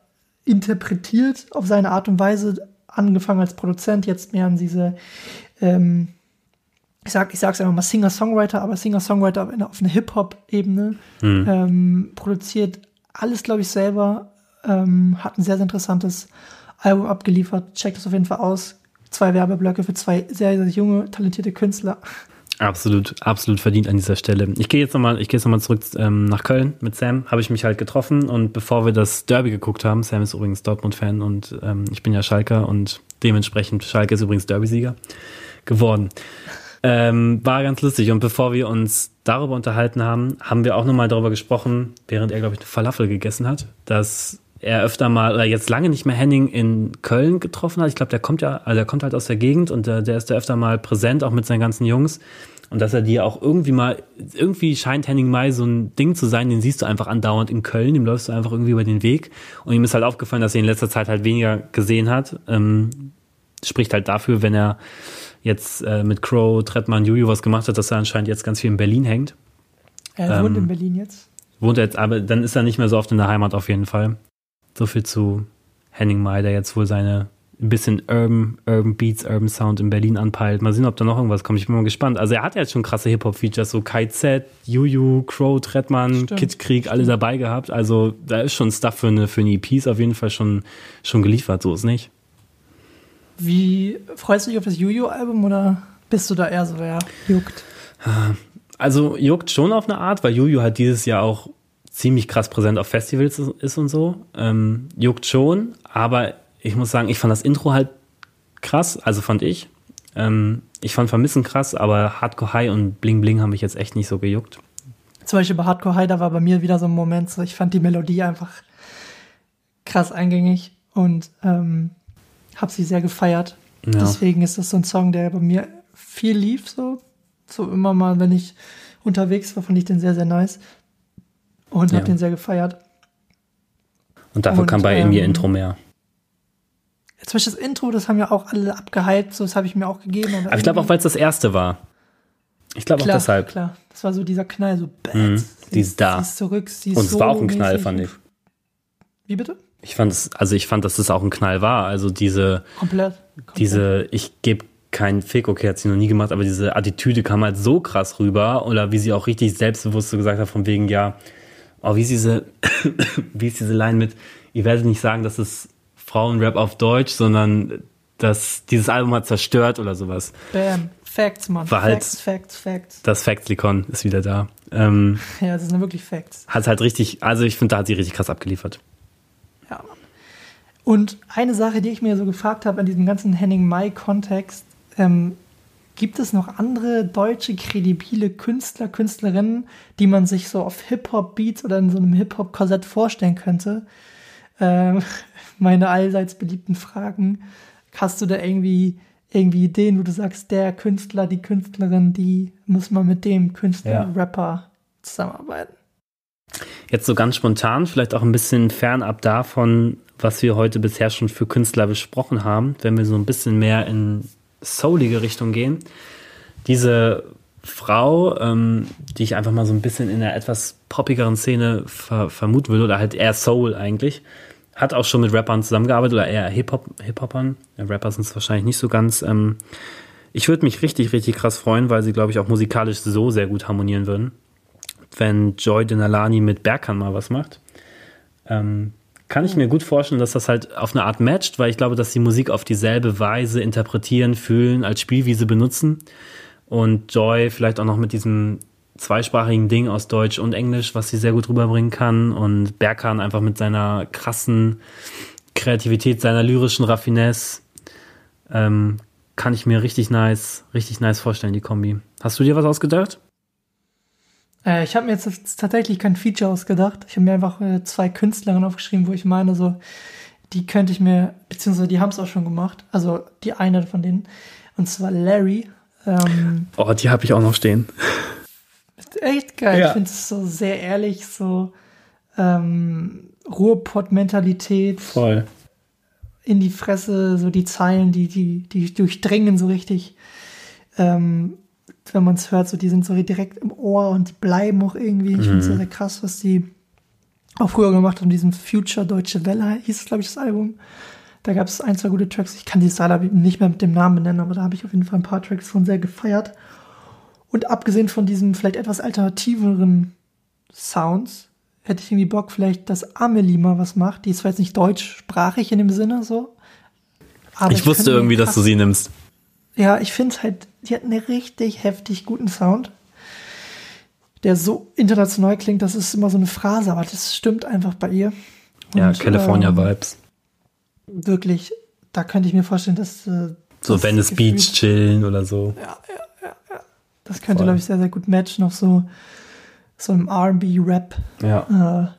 interpretiert auf seine Art und Weise. Angefangen als Produzent, jetzt mehr an diese ähm, ich sag, ich sag's einfach mal Singer-Songwriter, aber Singer-Songwriter auf einer, Hip-Hop-Ebene, Hm. ähm, produziert alles, glaube ich, selber, ähm, hat ein sehr, sehr interessantes Album abgeliefert. Checkt das auf jeden Fall aus. Zwei Werbeblöcke für zwei sehr, sehr junge, talentierte Künstler. Absolut, absolut verdient an dieser Stelle. Ich gehe jetzt nochmal, ich gehe jetzt nochmal zurück ähm, nach Köln mit Sam. Habe ich mich halt getroffen und bevor wir das Derby geguckt haben, Sam ist übrigens Dortmund-Fan und ähm, ich bin ja Schalker und dementsprechend Schalke ist übrigens Derby-Sieger geworden. Ähm, war ganz lustig. Und bevor wir uns darüber unterhalten haben, haben wir auch nochmal darüber gesprochen, während er, glaube ich, eine Falafel gegessen hat, dass er öfter mal, oder jetzt lange nicht mehr Henning in Köln getroffen hat. Ich glaube, der kommt ja, also der kommt halt aus der Gegend und der, der ist da öfter mal präsent, auch mit seinen ganzen Jungs. Und dass er die auch irgendwie mal, irgendwie scheint Henning Mai so ein Ding zu sein, den siehst du einfach andauernd in Köln, dem läufst du einfach irgendwie über den Weg. Und ihm ist halt aufgefallen, dass er in letzter Zeit halt weniger gesehen hat. Ähm, spricht halt dafür, wenn er jetzt äh, mit Crow, Trettmann, Juju was gemacht hat, dass er anscheinend jetzt ganz viel in Berlin hängt. Er Ähm, wohnt in Berlin jetzt. Wohnt er jetzt, aber dann ist er nicht mehr so oft in der Heimat auf jeden Fall. So viel zu Henning Mai, der jetzt wohl seine ein bisschen Urban, Urban Beats, Urban Sound in Berlin anpeilt. Mal sehen, ob da noch irgendwas kommt. Ich bin mal gespannt. Also er hat ja jetzt schon krasse Hip-Hop-Features, so Kai Z, Juju, Crow, Trettmann, Stimmt, Kid Krieg, alle dabei gehabt. Also da ist schon Stuff für eine, für eine EPs auf jeden Fall schon, schon geliefert, so ist nicht. Wie freust du dich auf das Juju-Album oder bist du da eher so, ja, juckt? Also juckt schon auf eine Art, weil Juju halt dieses Jahr auch ziemlich krass präsent auf Festivals ist und so. Ähm, juckt schon, aber ich muss sagen, ich fand das Intro halt krass, also fand ich. Ähm, ich fand Vermissen krass, aber Hardcore High und Bling Bling haben mich jetzt echt nicht so gejuckt. Zum Beispiel bei Hardcore High, da war bei mir wieder so ein Moment, so ich fand die Melodie einfach krass eingängig und ähm, habe sie sehr gefeiert. Ja. Deswegen ist das so ein Song, der bei mir viel lief, so. So immer mal, wenn ich unterwegs war, fand ich den sehr, sehr nice. Und ja. habe den sehr gefeiert. Und dafür und, kam bei ähm, mir Intro mehr. Zum Beispiel das Intro, das haben ja auch alle abgehypt, so das habe ich mir auch gegeben. Aber, aber ich glaube auch, weil es das erste war. Ich glaube auch deshalb. Klar, das war so dieser Knall, so bad. Mhm, die ist da. Sie ist zurück, sie ist Und es war auch ein Knall, fand ich. Wie bitte? Ich fand es, also ich fand, dass es auch ein Knall war. Also diese, komplett, komplett. diese, ich gebe keinen Fick, okay, hat sie noch nie gemacht, aber diese Attitüde kam halt so krass rüber oder wie sie auch richtig selbstbewusst so gesagt hat, von wegen, ja, oh, wie ist diese, wie ist diese Line mit, ihr werdet nicht sagen, dass es Frauenrap auf Deutsch, sondern dass dieses Album hat zerstört oder sowas. Bam. Facts, Mann. War halt Facts, Facts, Facts. Das Facts-Likon ist wieder da. Ähm, ja, das sind wirklich Facts. Hat halt richtig, also ich finde, da hat sie richtig krass abgeliefert. Ja. Und eine Sache, die ich mir so gefragt habe in diesem ganzen Henning Mai-Kontext, ähm, gibt es noch andere deutsche kredibile Künstler, Künstlerinnen, die man sich so auf Hip-Hop-Beats oder in so einem Hip-Hop-Korsett vorstellen könnte? Ähm, meine allseits beliebten Fragen. Hast du da irgendwie, irgendwie Ideen, wo du sagst, der Künstler, die Künstlerin, die muss man mit dem Künstler, ja. Rapper zusammenarbeiten? Jetzt so ganz spontan, vielleicht auch ein bisschen fernab davon, was wir heute bisher schon für Künstler besprochen haben, wenn wir so ein bisschen mehr in soulige Richtung gehen. Diese Frau, ähm, die ich einfach mal so ein bisschen in einer etwas poppigeren Szene ver vermuten würde, oder halt eher Soul eigentlich, hat auch schon mit Rappern zusammengearbeitet oder eher Hip-Hop, Hip-Hopern. Ja, Rapper sind es wahrscheinlich nicht so ganz. Ähm, ich würde mich richtig, richtig krass freuen, weil sie, glaube ich, auch musikalisch so sehr gut harmonieren würden, wenn Joy Denalani mit Berkan mal was macht. Ähm, kann ich mir gut vorstellen, dass das halt auf eine Art matcht, weil ich glaube, dass die Musik auf dieselbe Weise interpretieren, fühlen, als Spielwiese benutzen. Und Joy vielleicht auch noch mit diesem zweisprachigen Ding aus Deutsch und Englisch, was sie sehr gut rüberbringen kann. Und Berkan einfach mit seiner krassen Kreativität, seiner lyrischen Raffinesse, ähm, kann ich mir richtig nice, richtig nice vorstellen, die Kombi. Hast du dir was ausgedacht? Äh, ich habe mir jetzt tatsächlich kein Feature ausgedacht. Ich habe mir einfach äh, zwei Künstlerinnen aufgeschrieben, wo ich meine, so, die könnte ich mir, beziehungsweise die haben es auch schon gemacht. Also die eine von denen. Und zwar Larry. Ähm, oh, die habe ich auch noch stehen. Ist echt geil. Ja. Ich finde es so sehr ehrlich, so ähm, Ruhrpott-Mentalität. Voll. In die Fresse, so die Zeilen, die, die, die durchdringen so richtig. Ähm, wenn man es hört, so die sind so direkt im Ohr und die bleiben auch irgendwie. Ich mhm. finde es sehr, sehr krass, was die auch früher gemacht haben, diesem Future Deutsche Welle hieß es, glaube ich, das Album. Da gab es ein, zwei gute Tracks. Ich kann die Style nicht mehr mit dem Namen benennen, aber da habe ich auf jeden Fall ein paar Tracks von sehr gefeiert. Und abgesehen von diesen vielleicht etwas alternativeren Sounds, hätte ich irgendwie Bock, vielleicht, dass Amelie mal was macht. Die ist zwar jetzt nicht deutschsprachig in dem Sinne so. Ich, ich wusste irgendwie, dass du sie nimmst. Ja, ich finde halt, die hat einen richtig heftig guten Sound, der so international klingt, das ist immer so eine Phrase, aber das stimmt einfach bei ihr. Und, ja, California ähm, Vibes. Wirklich, da könnte ich mir vorstellen, dass. Äh, so Venice Beach chillen oder so. Ja, ja, ja, ja. Das könnte, glaube ich, sehr, sehr gut matchen auf so, so einem RB-Rap. Ja. Äh.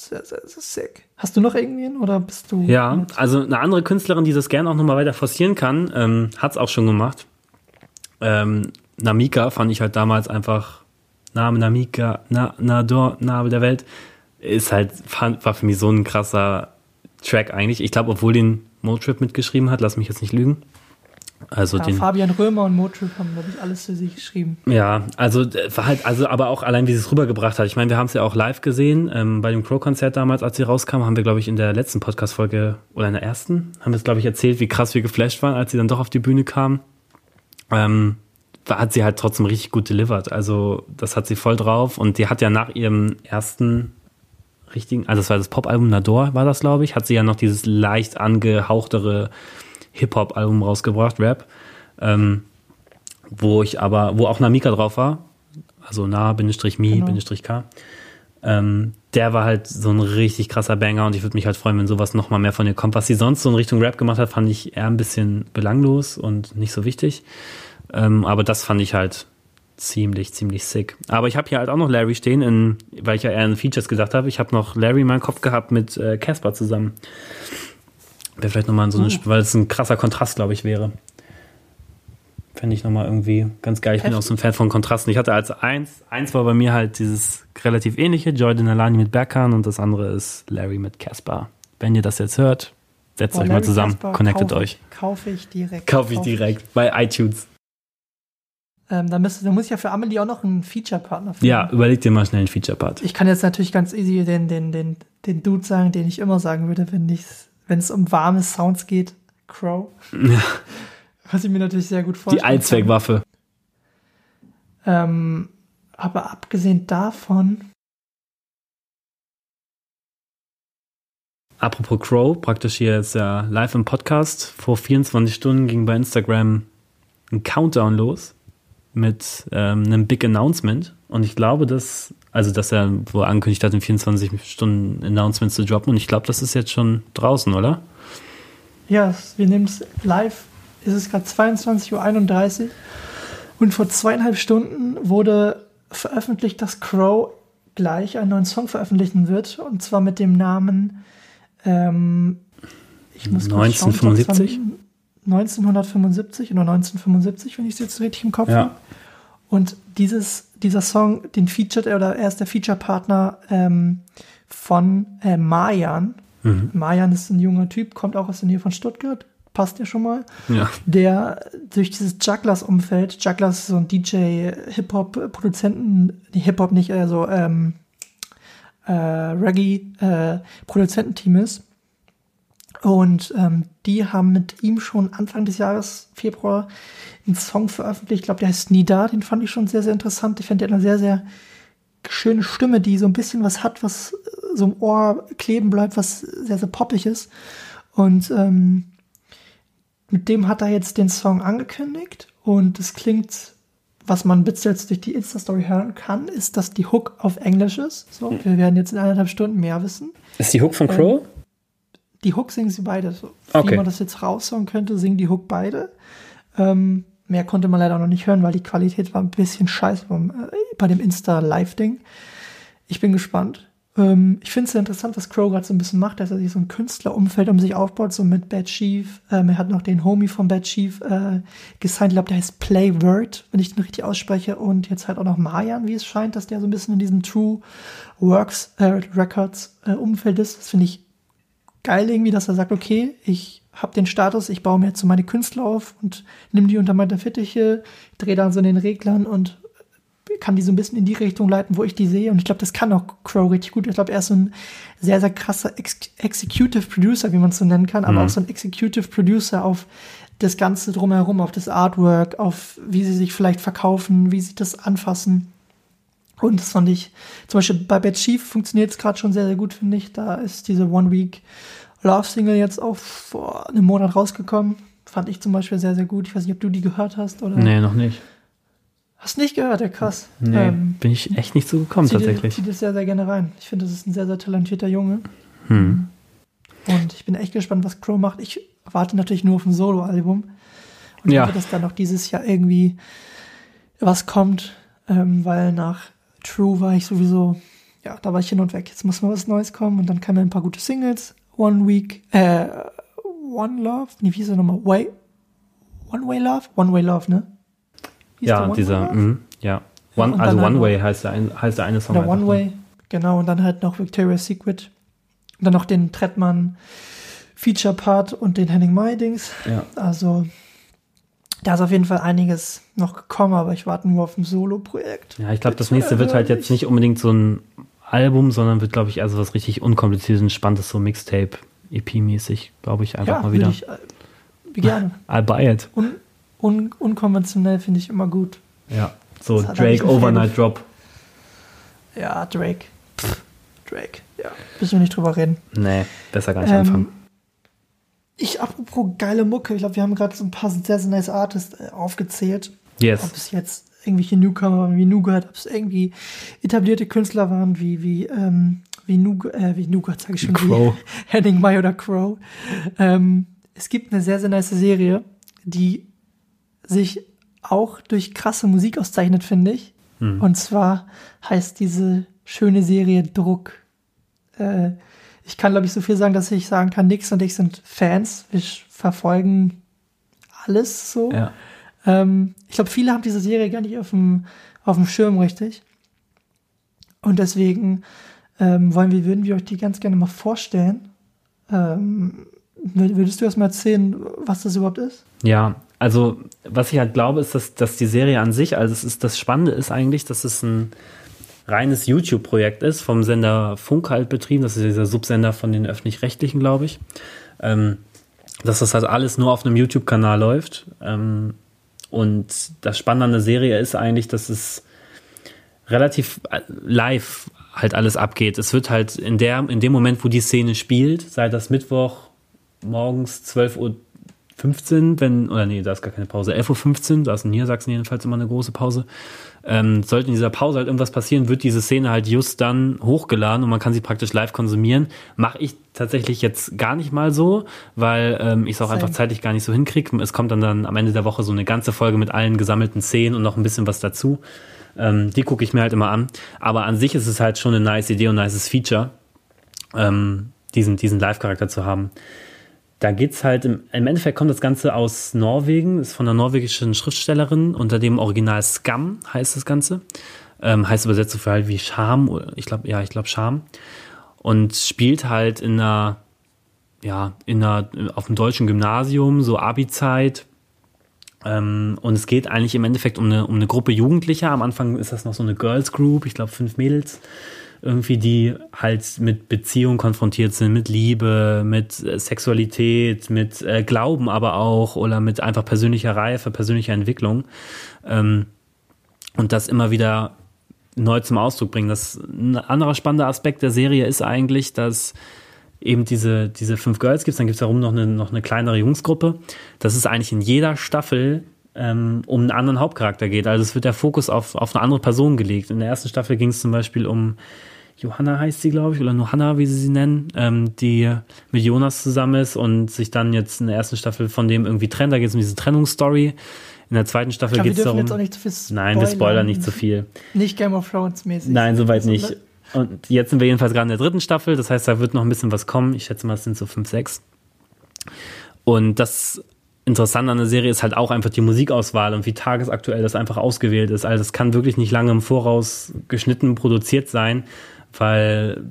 Sehr, sehr, sehr sick. Hast du noch irgendwen oder bist du? Ja, also eine andere Künstlerin, die das gerne auch nochmal weiter forcieren kann, ähm, hat es auch schon gemacht. Ähm, Namika fand ich halt damals einfach Name Namika, Na, Nador, Name der Welt, ist halt, fand, war für mich so ein krasser Track eigentlich. Ich glaube, obwohl den Motrip mitgeschrieben hat, lass mich jetzt nicht lügen. Also ja, den, Fabian Römer und Motrip haben, glaube ich, alles für sich geschrieben. Ja, also äh, war halt, also aber auch allein, wie sie es rübergebracht hat. Ich meine, wir haben es ja auch live gesehen. Ähm, bei dem Crow-Konzert damals, als sie rauskam, haben wir, glaube ich, in der letzten Podcast-Folge oder in der ersten, haben wir es, glaube ich, erzählt, wie krass wir geflasht waren, als sie dann doch auf die Bühne kam. Ähm, hat sie halt trotzdem richtig gut delivered. Also, das hat sie voll drauf. Und die hat ja nach ihrem ersten richtigen, also das war das Pop-Album Nador, war das, glaube ich, hat sie ja noch dieses leicht angehauchtere Hip-Hop-Album rausgebracht, Rap, ähm, wo ich aber, wo auch Namika drauf war, also na, Bindestrich, mi, genau. Bindestrich, k. Ähm, der war halt so ein richtig krasser Banger und ich würde mich halt freuen, wenn sowas nochmal mehr von ihr kommt. Was sie sonst so in Richtung Rap gemacht hat, fand ich eher ein bisschen belanglos und nicht so wichtig. Ähm, aber das fand ich halt ziemlich, ziemlich sick. Aber ich habe hier halt auch noch Larry stehen, in, weil ich ja eher in Features gedacht habe. Ich habe noch Larry in meinem Kopf gehabt mit äh, Casper zusammen. Wäre vielleicht nochmal so eine, Oh. weil es ein krasser Kontrast, glaube ich, wäre. Fände ich nochmal irgendwie ganz geil. Ich bin auch so ein Fan von Kontrasten. Ich hatte als eins, eins war bei mir halt dieses relativ ähnliche, Jordan Alani mit Berkan und das andere ist Larry mit Casper. Wenn ihr das jetzt hört, setzt Boah, euch mal Larry zusammen, Casper connectet kaufe euch. Ich, kaufe ich direkt. Kauf ich direkt bei iTunes. Ähm, da, müsste, da muss ich ja für Amelie auch noch einen Feature-Partner finden. Ja, überleg dir mal schnell einen Feature-Part. Ich kann jetzt natürlich ganz easy den, den, den, den Dude sagen, den ich immer sagen würde, wenn ich- wenn es um warme Sounds geht. Crow. Ja, Was ich mir natürlich sehr gut die vorstelle. Allzweckwaffe. Ähm, aber abgesehen davon, Apropos Crow, praktisch hier jetzt ja live im Podcast. Vor 24 Stunden ging bei Instagram ein Countdown los mit ähm, einem Big Announcement. Und ich glaube, dass, also dass er wohl angekündigt hat, in 24 Stunden Announcements zu droppen. Und ich glaube, das ist jetzt schon draußen, oder? ja, wir nehmen es live, ist es gerade 22.31 Uhr. Und vor zweieinhalb Stunden wurde veröffentlicht, dass Crow gleich einen neuen Song veröffentlichen wird. Und zwar mit dem Namen, ähm, ich muss kurz schauen, ich glaub, es war 1975? 1975 oder 1975, wenn ich es jetzt richtig im Kopf Ja. habe. Und dieses, dieser Song, den featured er, oder er ist der Feature-Partner ähm, von äh, Mayan. Mhm. Mayan ist ein junger Typ, kommt auch aus der Nähe von Stuttgart, passt ja schon mal. Ja. Der durch dieses Jugglers-Umfeld, Jugglers ist so ein DJ, Hip-Hop-Produzenten, nee, Hip-Hop nicht, also ähm, äh, Reggae-Produzententeam ist. Und ähm, die haben mit ihm schon Anfang des Jahres, Februar, einen Song veröffentlicht. Ich glaube, der heißt Nida. Den fand ich schon sehr, sehr interessant. Ich finde, der hat eine sehr, sehr schöne Stimme, die so ein bisschen was hat, was äh, so im Ohr kleben bleibt, was sehr, sehr poppig ist. Und ähm, mit dem hat er jetzt den Song angekündigt. Und es klingt, was man bis jetzt durch die Insta-Story hören kann, ist, dass die Hook auf Englisch ist. So, wir werden jetzt in eineinhalb Stunden mehr wissen. Ist die Hook von Crow? Die Hook singen sie beide. So, Okay. Wie man das jetzt raushören könnte, singen die Hook beide. Ähm, mehr konnte man leider noch nicht hören, weil die Qualität war ein bisschen scheiße beim, äh, bei dem Insta-Live-Ding. Ich bin gespannt. Ähm, ich finde es sehr interessant, was Crow gerade so ein bisschen macht, dass er sich so ein Künstlerumfeld um sich aufbaut, so mit Bad Chief. Ähm, er hat noch den Homie von Bad Chief äh, gesigned. Ich glaube, der heißt Play Word, wenn ich den richtig ausspreche. Und jetzt halt auch noch Mayan, wie es scheint, dass der so ein bisschen in diesem True Works äh, Records äh, Umfeld ist. Das finde ich geil irgendwie, dass er sagt, okay, ich habe den Status, ich baue mir jetzt so meine Künstler auf und nimm die unter meine Fittiche, drehe dann so in den Reglern und kann die so ein bisschen in die Richtung leiten, wo ich die sehe. Und ich glaube, das kann auch Crow richtig gut. Ich glaube, er ist so ein sehr, sehr krasser Ex Executive Producer, wie man es so nennen kann, aber Mhm. auch so ein Executive Producer auf das Ganze drumherum, auf das Artwork, auf wie sie sich vielleicht verkaufen, wie sie das anfassen. Und das fand ich, zum Beispiel bei Bad Chief funktioniert es gerade schon sehr, sehr gut, finde ich. Da ist diese One Week Love Single jetzt auch vor einem Monat rausgekommen. Fand ich zum Beispiel sehr, sehr gut. Ich weiß nicht, ob du die gehört hast oder. Nee, noch nicht. Hast nicht gehört, ja krass. Nee, Ähm, bin ich echt nicht so gekommen zieh dir- tatsächlich. Zieh das sehr, sehr gerne rein. Ich finde, das ist ein sehr, sehr talentierter Junge. Hm. Und ich bin echt gespannt, was Crow macht. Ich warte natürlich nur auf ein Solo-Album. Und Ja. hoffe, dass da noch dieses Jahr irgendwie was kommt. Ähm, weil nach True war ich sowieso, ja, da war ich hin und weg. Jetzt muss mal was Neues kommen. Und dann kamen ein paar gute Singles. One Week, äh, One Love, nee, wie hieß er nochmal? Way, One Way Love? One Way Love, ne? Hieß Ja, One dieser, mhm, ja. One, also halt One noch- Way heißt der, ein, heißt der eine Song. Einfach, One ne? Way, genau. Und dann halt noch Victoria's Secret. Und dann noch den Trettmann Feature Part und den Henning Mai Dings. Ja. Also, da ist auf jeden Fall einiges noch gekommen, aber ich warte nur auf ein Solo-Projekt. Ja, ich glaube, das nächste wird halt jetzt nicht unbedingt so ein Album, sondern wird, glaube ich, also was richtig unkompliziertes und spannendes, so Mixtape, EP-mäßig, glaube ich, einfach ja, mal wieder. ich äh, gerne. I'll buy it. Un, un, unkonventionell finde ich immer gut. Ja. So Drake Overnight Drop. Ja, Drake. Pff, Drake. Ja, müssen wir nicht drüber reden. Nee, besser gar nicht Ähm, anfangen. Ich, apropos geile Mucke, ich glaube, wir haben gerade so ein paar sehr, sehr nice Artists äh, aufgezählt. Ob Yes. es jetzt irgendwelche Newcomer waren wie Nougat, ob es irgendwie etablierte Künstler waren wie, wie, ähm, wie, Nug äh, wie Nougat, sage ich schon, Crow. wie Henning May oder Crow. Ähm, es gibt eine sehr, sehr nice Serie, die sich auch durch krasse Musik auszeichnet, finde ich. Hm. Und zwar heißt diese schöne Serie Druck. Äh, ich kann, glaube ich, so viel sagen, dass ich sagen kann, Nix und ich sind Fans. Wir verfolgen alles so. Ja. Ähm, ich glaube, viele haben diese Serie gar nicht auf dem, auf dem Schirm richtig. Und deswegen ähm, wollen wir, würden wir euch die ganz gerne mal vorstellen. Ähm, wür- würdest du erst mal erzählen, was das überhaupt ist? Ja, also was ich halt glaube, ist, dass, dass die Serie an sich, also es ist das Spannende ist eigentlich, dass es ein reines YouTube-Projekt ist, vom Sender Funk halt betrieben, das ist dieser Subsender von den öffentlich-rechtlichen, glaube ich. Ähm, dass das halt alles nur auf einem YouTube-Kanal läuft. Ähm, und das Spannende an der Serie ist eigentlich, dass es relativ äh, live halt alles abgeht. Es wird halt in, der, in dem Moment, wo die Szene spielt, sei das Mittwoch morgens 12 Uhr 15, wenn, oder nee, da ist gar keine Pause, 11.15 Uhr, da ist in Niedersachsen jedenfalls immer eine große Pause. Ähm, sollte in dieser Pause halt irgendwas passieren, wird diese Szene halt just dann hochgeladen und man kann sie praktisch live konsumieren. Mache ich tatsächlich jetzt gar nicht mal so, weil ähm, ich es auch einfach zeitlich gar nicht so hinkriege. Es kommt dann, dann am Ende der Woche so eine ganze Folge mit allen gesammelten Szenen und noch ein bisschen was dazu. Ähm, die gucke ich mir halt immer an. Aber an sich ist es halt schon eine nice Idee und ein nices Feature, ähm, diesen, diesen Live-Charakter zu haben. Da geht's halt, im, im Endeffekt kommt das Ganze aus Norwegen, ist von einer norwegischen Schriftstellerin, unter dem Original Scam heißt das Ganze. Ähm, heißt übersetzt so viel halt wie Scham, ich glaube, ja, ich glaube Scham. Und spielt halt in einer, ja, in einer, auf dem deutschen Gymnasium, so Abi-Zeit. Ähm, und es geht eigentlich im Endeffekt um eine, um eine Gruppe Jugendlicher. Am Anfang ist das noch so eine Girls Group, ich glaube fünf Mädels irgendwie, die halt mit Beziehung konfrontiert sind, mit Liebe, mit äh, Sexualität, mit äh, Glauben aber auch oder mit einfach persönlicher Reife, persönlicher Entwicklung. Ähm, und das immer wieder neu zum Ausdruck bringen. Das ein anderer spannender Aspekt der Serie ist eigentlich, dass eben diese, diese fünf Girls gibt, dann gibt es darum noch eine, noch eine kleinere Jungsgruppe. Das ist eigentlich in jeder Staffel ähm, um einen anderen Hauptcharakter geht. Also es wird der Fokus auf, auf eine andere Person gelegt. In der ersten Staffel ging es zum Beispiel um Johanna heißt sie, glaube ich, oder Johanna, wie sie sie nennen, ähm, die mit Jonas zusammen ist und sich dann jetzt in der ersten Staffel von dem irgendwie trennt. Da geht es um diese Trennungsstory. In der zweiten Staffel geht es darum. jetzt auch nicht zu viel Nein, wir spoilern nicht zu viel. Nicht Game of Thrones mäßig. Nein, soweit nicht. Und jetzt sind wir jedenfalls gerade in der dritten Staffel. Das heißt, da wird noch ein bisschen was kommen. Ich schätze mal, es sind so fünf, sechs. Und das Interessante an der Serie ist halt auch einfach die Musikauswahl und wie tagesaktuell das einfach ausgewählt ist. Also es kann wirklich nicht lange im Voraus geschnitten, produziert sein, weil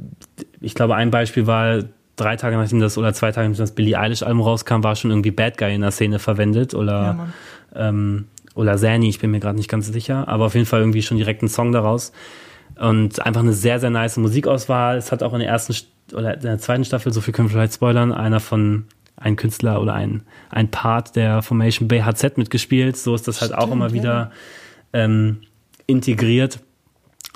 ich glaube, ein Beispiel war, drei Tage nachdem das oder zwei Tage nachdem das Billie Eilish-Album rauskam, war schon irgendwie Bad Guy in der Szene verwendet oder Ja, ähm, oder Zanny, ich bin mir gerade nicht ganz sicher, aber auf jeden Fall irgendwie schon direkt ein Song daraus. Und einfach eine sehr, sehr nice Musikauswahl. Es hat auch in der ersten St- oder in der zweiten Staffel, so viel können wir vielleicht spoilern, einer von ein Künstler oder ein, ein Part der Formation BHZ mitgespielt. So ist das halt auch Stimmt, immer ja. wieder ähm, integriert.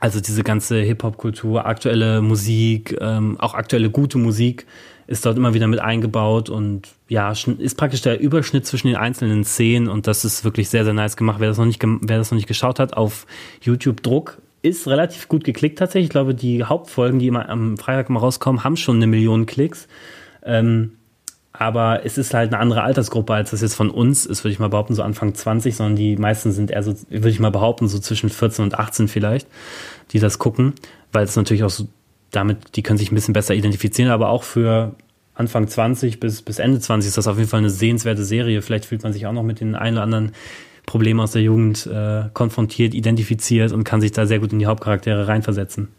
Also diese ganze Hip-Hop-Kultur, aktuelle Musik, ähm, auch aktuelle gute Musik ist dort immer wieder mit eingebaut und ja, ist praktisch der Überschnitt zwischen den einzelnen Szenen und das ist wirklich sehr, sehr nice gemacht. Wer das noch nicht, wer das noch nicht geschaut hat, auf YouTube Druck ist relativ gut geklickt tatsächlich. Ich glaube, die Hauptfolgen, die immer am Freitag mal rauskommen, haben schon eine Million Klicks. Ähm, aber es ist halt eine andere Altersgruppe, als das jetzt von uns ist, würde ich mal behaupten, so Anfang 20, sondern die meisten sind eher so, würde ich mal behaupten, so zwischen 14 und 18 vielleicht, die das gucken, weil es natürlich auch so damit, die können sich ein bisschen besser identifizieren, aber auch für Anfang 20 bis, bis Ende 20 ist das auf jeden Fall eine sehenswerte Serie. Vielleicht fühlt man sich auch noch mit den ein oder anderen Problemen aus der Jugend äh, konfrontiert, identifiziert und kann sich da sehr gut in die Hauptcharaktere reinversetzen.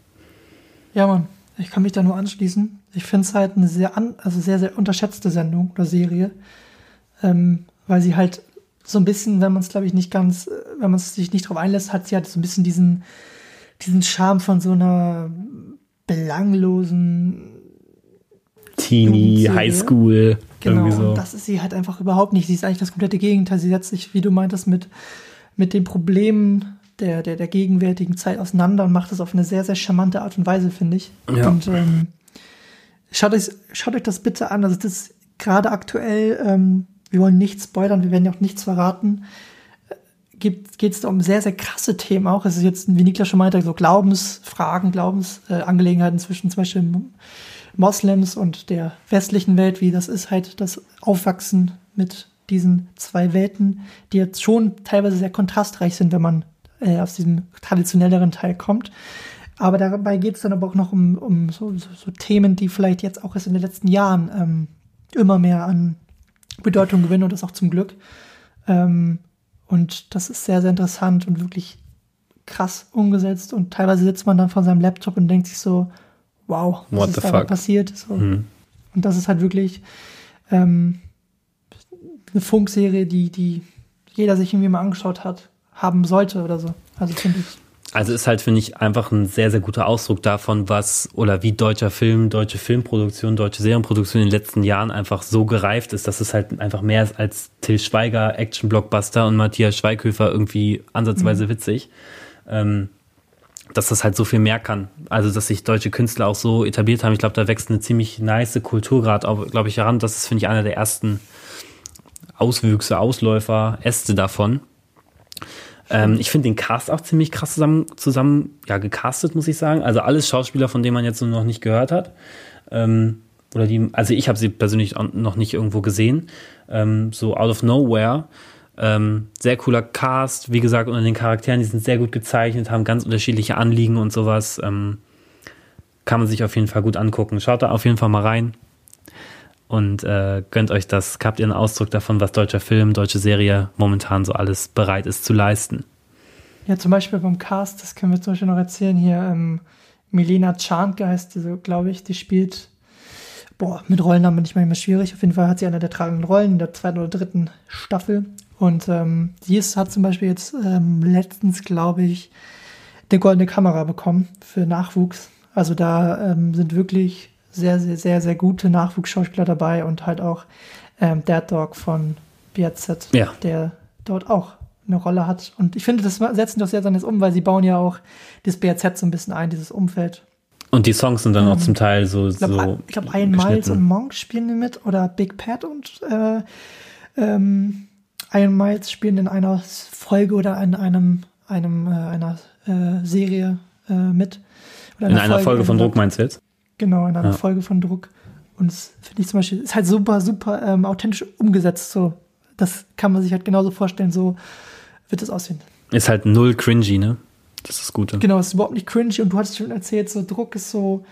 Ja, Mann, ich kann mich da nur anschließen. Ich finde es halt eine sehr, an, also sehr, sehr unterschätzte Sendung oder Serie, ähm, weil sie halt so ein bisschen, wenn man es, glaube ich, nicht ganz, äh, wenn man es sich nicht drauf einlässt, hat sie halt so ein bisschen diesen, diesen Charme von so einer belanglosen, Teenie. Highschool, genau, so. und das ist sie halt einfach überhaupt nicht. Sie ist eigentlich das komplette Gegenteil. Sie setzt sich, wie du meintest, mit, mit den Problemen der, der, der gegenwärtigen Zeit auseinander und macht das auf eine sehr, sehr charmante Art und Weise, finde ich. Ja. Und ähm, schaut, euch, schaut euch das bitte an. Also das ist gerade aktuell, ähm, wir wollen nichts spoilern, wir werden ja auch nichts verraten. geht es da um sehr, sehr krasse Themen auch. Es ist jetzt, wie Niklas schon meinte, so Glaubensfragen, Glaubensangelegenheiten äh, zwischen zum Beispiel Moslems und der westlichen Welt, wie das ist halt das Aufwachsen mit diesen zwei Welten, die jetzt schon teilweise sehr kontrastreich sind, wenn man äh, aus diesem traditionelleren Teil kommt. Aber dabei geht es dann aber auch noch um, um so, so, so, Themen, die vielleicht jetzt auch erst in den letzten Jahren ähm, immer mehr an Bedeutung gewinnen und das auch zum Glück. Ähm, und das ist sehr, sehr interessant und wirklich krass umgesetzt. Und teilweise sitzt man dann vor seinem Laptop und denkt sich so, wow, was What ist da passiert? So. Mhm. Und das ist halt wirklich ähm, eine Funkserie, die, die jeder sich irgendwie mal angeschaut hat, haben sollte oder so. Also finde ich. Also ist halt, finde ich, einfach ein sehr, sehr guter Ausdruck davon, was oder wie deutscher Film, deutsche Filmproduktion, deutsche Serienproduktion in den letzten Jahren einfach so gereift ist, dass es halt einfach mehr ist als Till Schweiger, Action-Blockbuster und Matthias Schweighöfer irgendwie ansatzweise mhm. witzig. Ähm, dass das halt so viel mehr kann. Also, dass sich deutsche Künstler auch so etabliert haben. Ich glaube, da wächst eine ziemlich nice Kultur gerade, glaube ich, heran. Das ist, finde ich, einer der ersten Auswüchse, Ausläufer, Äste davon. Ähm, ich finde den Cast auch ziemlich krass zusammen, zusammen ja, gecastet, muss ich sagen. Also alles Schauspieler, von denen man jetzt noch nicht gehört hat. Ähm, oder die, also ich habe sie persönlich noch nicht irgendwo gesehen. Ähm, so out of nowhere. Ähm, sehr cooler Cast, wie gesagt, unter den Charakteren, die sind sehr gut gezeichnet, haben ganz unterschiedliche Anliegen und sowas. Ähm, kann man sich auf jeden Fall gut angucken. Schaut da auf jeden Fall mal rein und äh, gönnt euch das. Habt ihr einen Ausdruck davon, was deutscher Film, deutsche Serie momentan so alles bereit ist zu leisten? Ja, zum Beispiel beim Cast, das können wir zum Beispiel noch erzählen hier. Ähm, Milena Czarnke heißt diese, glaube ich, die spielt, boah, mit Rollennamen bin ich manchmal schwierig. Auf jeden Fall hat sie eine der tragenden Rollen in der zweiten oder dritten Staffel. Und ähm, hat zum Beispiel jetzt ähm, letztens, glaube ich, eine goldene Kamera bekommen für Nachwuchs. Also da ähm, sind wirklich sehr, sehr, sehr, sehr gute Nachwuchsschauspieler dabei und halt auch ähm, Dead Dog von BZ, ja. der dort auch eine Rolle hat. Und ich finde, das setzen doch sehr dann um, weil sie bauen ja auch das BZ so ein bisschen ein, dieses Umfeld. Und die Songs sind dann ähm, auch zum Teil so. Ich glaube, so glaub, Ian Miles und Monk spielen mit oder Big Pat und äh, ähm, Ian Miles spielen in einer Folge oder in einem, einem äh, einer äh, Serie äh, mit. in einer Folge, Folge von Druck meinst du jetzt? Genau, in einer ja. Folge von Druck. Und das finde ich zum Beispiel, ist halt super, super ähm, authentisch umgesetzt. So, das kann man sich halt genauso vorstellen, so wird es aussehen. Ist halt null cringy, ne? Das ist das Gute. Genau, es ist überhaupt nicht cringy und du hattest schon erzählt, so Druck ist so,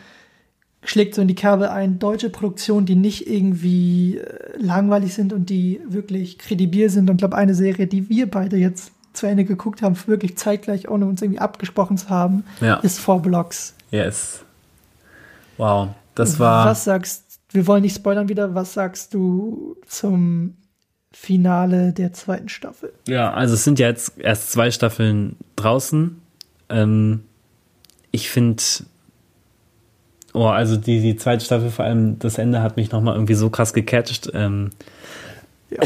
schlägt so in die Kerbe ein, deutsche Produktionen, die nicht irgendwie äh, langweilig sind und die wirklich kredibil sind. Und ich glaube, eine Serie, die wir beide jetzt zu Ende geguckt haben, wirklich zeitgleich, ohne uns irgendwie abgesprochen zu haben, ja. ist Four Blocks. Yes. Wow, das war. Was sagst wir wollen nicht spoilern wieder, was sagst du zum Finale der zweiten Staffel? Ja, also es sind ja jetzt erst zwei Staffeln draußen. Ähm, ich finde, oh, also die, die zweite Staffel, vor allem das Ende hat mich nochmal irgendwie so krass gecatcht. Ähm, ja.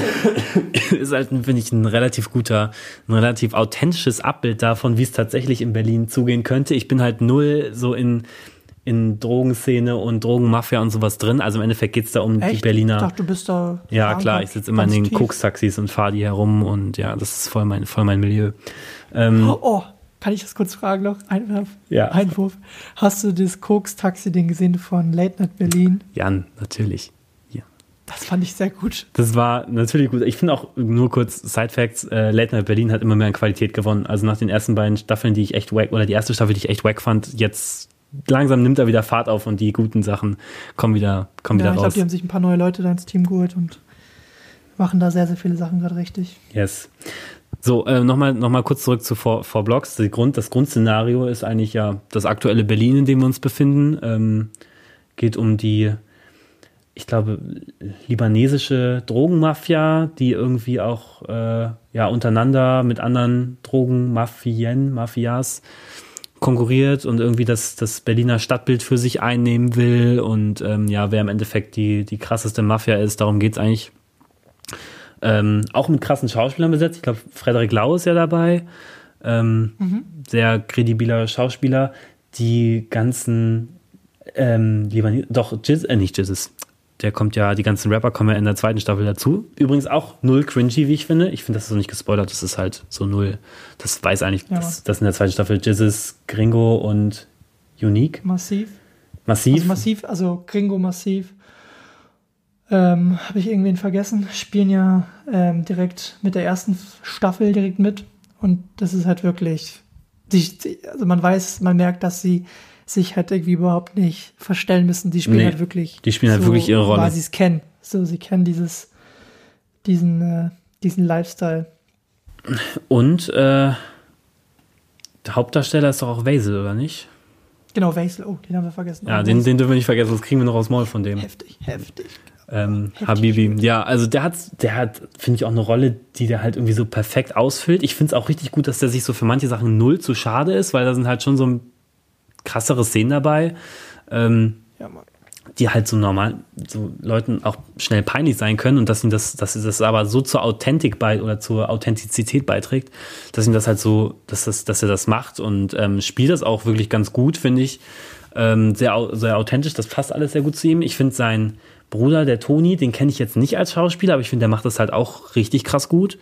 ist halt, finde ich, ein relativ guter, ein relativ authentisches Abbild davon, wie es tatsächlich in Berlin zugehen könnte. Ich bin halt null so in in Drogenszene und Drogenmafia und sowas drin. Also im Endeffekt geht es da um Echt? die Berliner. Ich dachte, du bist da. Ja, klar, ich sitze immer in den Koks-Taxis und fahre die herum und ja, das ist voll mein, voll mein Milieu. Ähm, oh, oh, kann ich das kurz fragen noch? Einwurf. Ja. Einwurf. Hast du das Koks-Taxi-Ding gesehen von Late Night Berlin? Ja, natürlich. Ja. Das fand ich sehr gut. Das war natürlich gut. Ich finde auch nur kurz Side Facts, äh, Late Night Berlin hat immer mehr an Qualität gewonnen. Also nach den ersten beiden Staffeln, die ich echt wack, oder die erste Staffel, die ich echt wack fand, jetzt langsam nimmt er wieder Fahrt auf und die guten Sachen kommen wieder, kommen ja, wieder raus. Ich glaube, die haben sich ein paar neue Leute da ins Team geholt und machen da sehr, sehr viele Sachen gerade richtig. Yes. So, äh, nochmal noch mal kurz zurück zu Four, Four Blocks. Die Grund, das Grundszenario ist eigentlich ja das aktuelle Berlin, in dem wir uns befinden. Ähm, geht um die, ich glaube, libanesische Drogenmafia, die irgendwie auch äh, ja, untereinander mit anderen Drogenmafien, Mafias konkurriert und irgendwie das, das Berliner Stadtbild für sich einnehmen will und ähm, ja, wer im Endeffekt die, die krasseste Mafia ist, darum geht es eigentlich. Ähm, auch mit krassen Schauspielern besetzt. Ich glaube, Frederik Lau ist ja dabei. Ähm, mhm. Sehr kredibiler Schauspieler. Die ganzen ähm, Libanes, doch, Giz, äh, nicht Jizzes. Der kommt ja, die ganzen Rapper kommen ja in der zweiten Staffel dazu. Übrigens auch null cringy, wie ich finde. Ich finde, das ist so nicht gespoilert, das ist halt so null. Das weiß eigentlich, Ja. dass das in der zweiten Staffel Jizzes, Gringo und Unique. Massiv. Massiv. Also massiv, also Gringo massiv. Ähm, Habe ich irgendwen vergessen? Spielen ja ähm, direkt mit der ersten Staffel direkt mit. Und das ist halt wirklich. Die, also man weiß, man merkt, dass sie sich halt irgendwie überhaupt nicht verstellen müssen. Die spielen Nee, halt wirklich. die spielen halt wirklich ihre Rolle. Weil sie es kennen. So, sie kennen dieses, diesen, äh, diesen Lifestyle. Und äh, der Hauptdarsteller ist doch auch Basil, oder nicht? Genau, Wechsel. Oh, den haben wir vergessen. Ja, Oh, den, den dürfen wir nicht vergessen, sonst kriegen wir noch aus Maul von dem. Heftig, heftig. Ähm, Habibi. Ja, also der hat, der hat, finde ich, auch eine Rolle, die der halt irgendwie so perfekt ausfüllt. Ich finde es auch richtig gut, dass der sich so für manche Sachen null zu schade ist, weil da sind halt schon so ein krassere Szenen dabei, ähm, Ja, die halt so normal, so Leuten auch schnell peinlich sein können und dass ihm das, dass das aber so zur Authentik bei oder zur Authentizität beiträgt, dass ihm das halt so, dass das, dass er das macht und ähm, spielt das auch wirklich ganz gut, finde ich. Ähm, sehr, sehr authentisch, das passt alles sehr gut zu ihm. Ich finde sein Bruder, der Toni, den kenne ich jetzt nicht als Schauspieler, aber ich finde, der macht das halt auch richtig krass gut.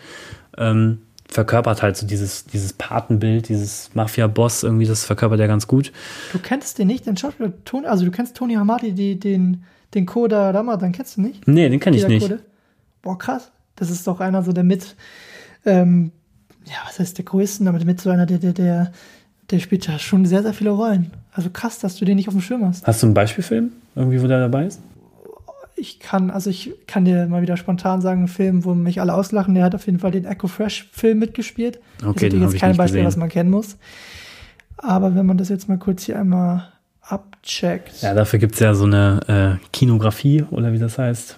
Ähm, verkörpert halt so dieses, dieses Patenbild, dieses Mafia-Boss, irgendwie, das verkörpert er ganz gut. Du kennst den nicht, den Schauspieler Tony, also du kennst Tony Hamadi, die, den, den Koda Ramadan, kennst du nicht? Nee, den kenne ich nicht. Kode? Boah, krass. Das ist doch einer so der mit, ähm, ja, was heißt der größten, aber mit so einer, der, der, der, der spielt ja schon sehr, sehr viele Rollen. Also krass, dass du den nicht auf dem Schirm hast. Hast du einen Beispielfilm, irgendwie, wo der dabei ist? Ich kann, also ich kann dir mal wieder spontan sagen, einen Film, wo mich alle auslachen, der hat auf jeden Fall den Echo Fresh Film mitgespielt. das Okay, ist natürlich hab jetzt kein Beispiel, gesehen. was man kennen muss. Aber wenn man das jetzt mal kurz hier einmal abcheckt. Ja, dafür gibt es ja so eine äh, Kinografie oder wie das heißt,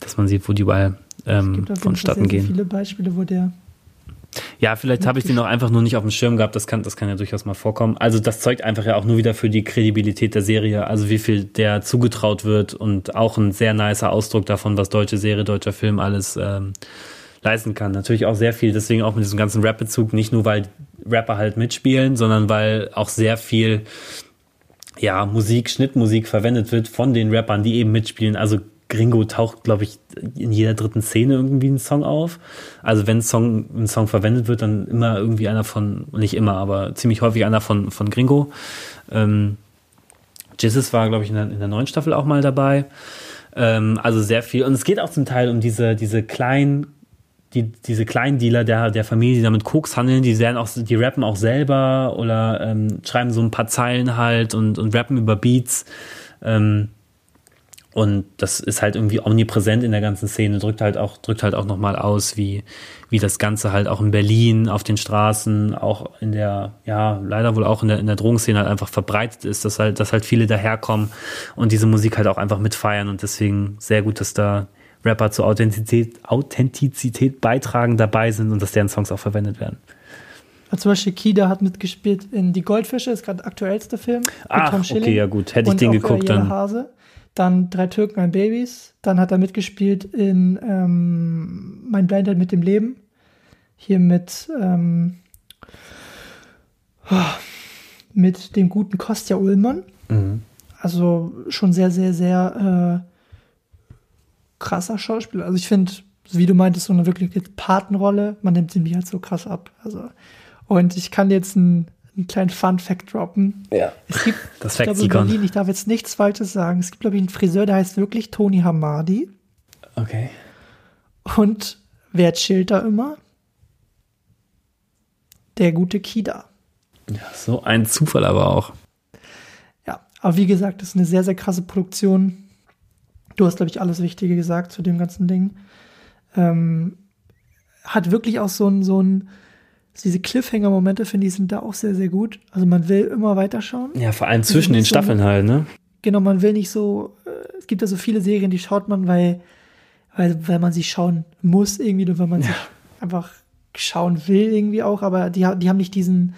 dass man sieht, wo die überall ähm, gibt auf jeden Fall vonstatten gehen. viele Beispiele, wo der Ja, vielleicht habe ich den auch einfach nur nicht auf dem Schirm gehabt. Das kann, das kann ja durchaus mal vorkommen. Also das zeugt einfach ja auch nur wieder für die Kredibilität der Serie. Also wie viel der zugetraut wird und auch ein sehr nicer Ausdruck davon, was deutsche Serie, deutscher Film alles ähm, leisten kann. Natürlich auch sehr viel. Deswegen auch mit diesem ganzen Rap-Bezug. Nicht nur, weil Rapper halt mitspielen, sondern weil auch sehr viel ja, Musik, Schnittmusik verwendet wird von den Rappern, die eben mitspielen. Also Gringo taucht, glaube ich, in jeder dritten Szene irgendwie ein Song auf. Also wenn ein Song, ein Song verwendet wird, dann immer irgendwie einer von, nicht immer, aber ziemlich häufig einer von, von Gringo. Ähm, Jesus war, glaube ich, in der, in der neuen Staffel auch mal dabei. Ähm, also sehr viel. Und es geht auch zum Teil um diese, diese kleinen, die, diese kleinen Dealer der, der Familie, die damit Koks handeln, die werden auch, die rappen auch selber oder ähm, schreiben so ein paar Zeilen halt und, und rappen über Beats. Ähm, und das ist halt irgendwie omnipräsent in der ganzen Szene, drückt halt auch, drückt halt auch nochmal aus, wie, wie das Ganze halt auch in Berlin auf den Straßen, auch in der, ja, leider wohl auch in der, in der Drogenszene halt einfach verbreitet ist, dass halt, dass halt viele daherkommen und diese Musik halt auch einfach mitfeiern und deswegen sehr gut, dass da Rapper zur Authentizität, Authentizität beitragen, dabei sind und dass deren Songs auch verwendet werden. Also zum Beispiel Kida hat mitgespielt in Die Goldfische, ist gerade aktuellste Film. Ach, Schilling. okay, ja gut. Hätte ich den geguckt, dann. Hase. Dann Drei Türken, ein Babys. Dann hat er mitgespielt in ähm, Mein Blindheit mit dem Leben. Hier mit, ähm, mit dem guten Kostja Ullmann. Mhm. Also schon sehr, sehr, sehr äh, krasser Schauspieler. Also ich finde, wie du meintest, so eine wirkliche Patenrolle, man nimmt sie mir halt so krass ab. Also, und ich kann jetzt einen, einen kleinen Fun-Fact droppen. Ja. Es gibt, Das ich glaube, in. Berlin, ich darf jetzt nichts Falsches sagen. Es gibt, glaube ich, einen Friseur, der heißt wirklich Toni Hamadi. Okay. Und wer chillt da immer? Der gute Kida. Ja, so ein Zufall aber auch. Ja, aber wie gesagt, das ist eine sehr, sehr krasse Produktion. Du hast, glaube ich, alles Wichtige gesagt zu dem ganzen Ding. Ähm, hat wirklich auch so ein, so ein, diese Cliffhanger-Momente, finde ich, sind da auch sehr, sehr gut. Also man will immer weiterschauen. Ja, vor allem zwischen den so Staffeln halt, ne? Genau, man will nicht so, äh, es gibt ja so viele Serien, die schaut man, weil, weil, weil man sie schauen muss irgendwie, oder weil man sich einfach schauen will irgendwie auch, aber die, die haben nicht diesen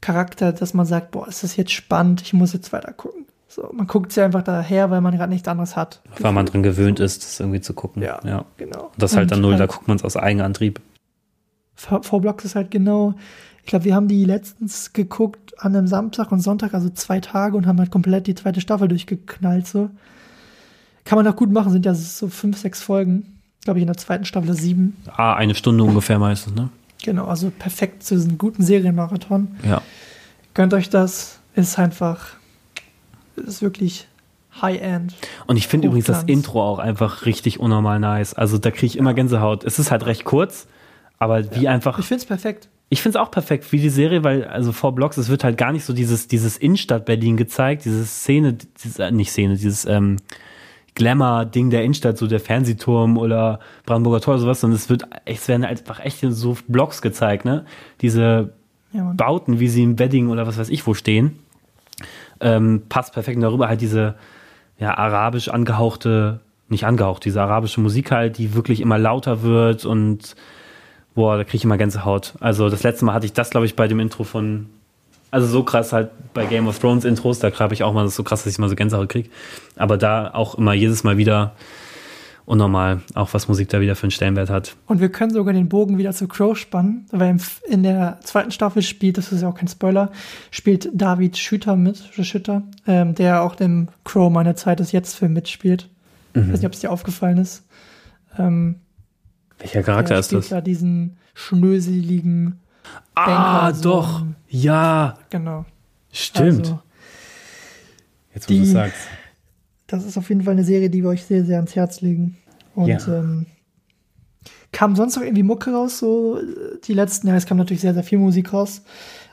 Charakter, dass man sagt, boah, ist das jetzt spannend, ich muss jetzt weiter gucken. So, man guckt sie einfach daher, weil man gerade nichts anderes hat. Weil man dran gewöhnt ist, das irgendwie zu gucken. Ja, ja. genau. Und das halt dann null, da halt- guckt man es aus Eigenantrieb. V-Blocks ist halt genau, ich glaube, wir haben die letztens geguckt an einem Samstag und Sonntag, also zwei Tage und haben halt komplett die zweite Staffel durchgeknallt, so. Kann man auch gut machen, sind ja so fünf, sechs Folgen. Glaube ich, in der zweiten Staffel sieben. Ah, eine Stunde ungefähr meistens, ne? Genau, also perfekt zu diesem guten Serienmarathon. Ja. Gönnt euch das. Ist einfach, ist wirklich High-End. Und ich finde übrigens das. Intro auch einfach richtig unnormal nice. Also da kriege ich immer Gänsehaut. Es ist halt recht kurz, aber wie einfach. Ich finde es perfekt. Ich finde es auch perfekt wie die Serie, weil also vor Blocks, es wird halt gar nicht so dieses, dieses Innenstadt Berlin gezeigt, diese Szene, diese, äh, nicht Szene, dieses ähm, Glamour-Ding der Innenstadt, so der Fernsehturm oder Brandenburger Tor oder sowas, sondern es wird, es werden einfach echt so Blocks gezeigt, ne? Diese Ja. Bauten, wie sie im Wedding oder was weiß ich wo stehen, ähm, passt perfekt. Und darüber halt diese ja, arabisch angehauchte, nicht angehaucht, diese arabische Musik halt, die wirklich immer lauter wird und boah, da kriege ich immer Gänsehaut. Also das letzte Mal hatte ich das, glaube ich, bei dem Intro von, also so krass halt bei Game of Thrones Intros, da habe ich auch mal das ist so krass, dass ich mal so Gänsehaut kriege. Aber da auch immer jedes Mal wieder unnormal, auch was Musik da wieder für einen Stellenwert hat. Und wir können sogar den Bogen wieder zu Crow spannen, weil in der zweiten Staffel spielt, das ist ja auch kein Spoiler, spielt David Schütter mit, Schütter, ähm, der auch im Crow meine Zeit ist jetzt Film mitspielt. Ich weiß nicht, ob es dir aufgefallen ist. Ähm, Welcher Charakter der ist spielt das? da diesen schnöseligen, Ah, Banker, so doch. ein- Ja, genau. stimmt. Also, Jetzt, wo du sagst. das ist auf jeden Fall eine Serie, die wir euch sehr, sehr ans Herz legen. Und Ja. ähm, kam sonst noch irgendwie Mucke raus, so äh, die letzten, ja, es kam natürlich sehr, sehr viel Musik raus.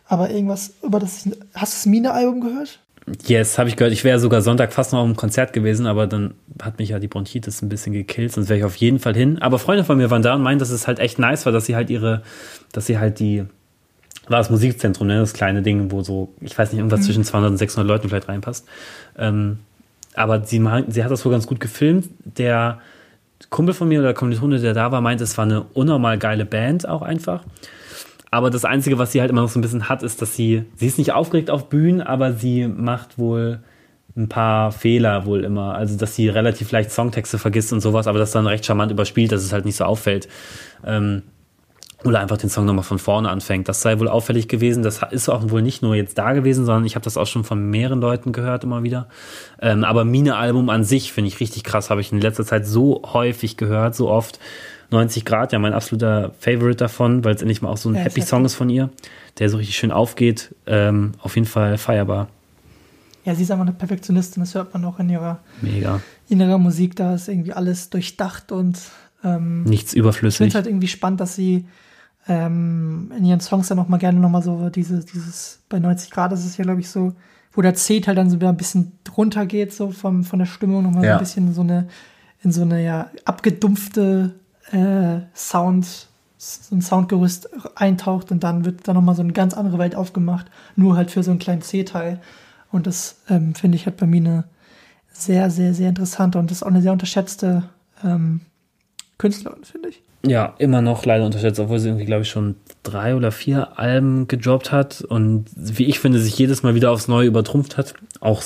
Aber irgendwas über das, hast du das Mine-Album gehört? Yes, habe ich gehört. Ich wäre sogar Sonntag fast noch auf einem Konzert gewesen, aber dann hat mich ja die Bronchitis ein bisschen gekillt, sonst wäre ich auf jeden Fall hin. Aber Freunde von mir waren da und meinen, dass es halt echt nice war, dass sie halt ihre, dass sie halt die, war das Musikzentrum, ne, das kleine Ding, wo so, ich weiß nicht, irgendwas zwischen 200 und 600 Leuten vielleicht reinpasst. Ähm, aber sie, sie hat das wohl ganz gut gefilmt. Der Kumpel von mir oder der Kommilitone, der da war, meint, es war eine unnormal geile Band auch einfach. Aber das Einzige, was sie halt immer noch so ein bisschen hat, ist, dass sie, sie ist nicht aufgeregt auf Bühnen, aber sie macht wohl ein paar Fehler wohl immer. Also, dass sie relativ leicht Songtexte vergisst und sowas, aber das dann recht charmant überspielt, dass es halt nicht so auffällt. Ähm, oder einfach den Song nochmal von vorne anfängt. Das sei wohl auffällig gewesen. Das ist auch wohl nicht nur jetzt da gewesen, sondern ich habe das auch schon von mehreren Leuten gehört immer wieder. Ähm, aber Mine-Album an sich finde ich richtig krass. Habe ich in letzter Zeit so häufig gehört, so oft. 90 Grad, ja, mein absoluter Favorite davon, weil es endlich mal auch so ein Ja, ist Happy-Song heftig. ist von ihr, der so richtig schön aufgeht. Ähm, auf jeden Fall feierbar. Ja, sie ist einfach eine Perfektionistin, das hört man auch in ihrer, Mega. in ihrer Musik. Da ist irgendwie alles durchdacht und ähm, Nichts ich finde überflüssig. es halt irgendwie spannend, dass sie ähm, in ihren Songs dann noch mal gerne noch mal so dieses, dieses, bei 90 Grad ist es ja, glaube ich, so, wo der C halt dann so wieder ein bisschen drunter geht, so vom, von der Stimmung noch mal so Ja. ein bisschen so eine, in so eine ja abgedumpfte äh, Sound, so ein Soundgerüst eintaucht und dann wird da noch mal so eine ganz andere Welt aufgemacht, nur halt für so einen kleinen C-Teil. Und das ähm, finde ich halt bei mir eine sehr, sehr, sehr interessante und das ist auch eine sehr unterschätzte ähm, Künstlerin, finde ich. Ja, immer noch leider unterschätzt, obwohl sie irgendwie, glaube ich, schon drei oder vier Alben gedroppt hat und wie ich finde, sich jedes Mal wieder aufs Neue übertrumpft hat. Auch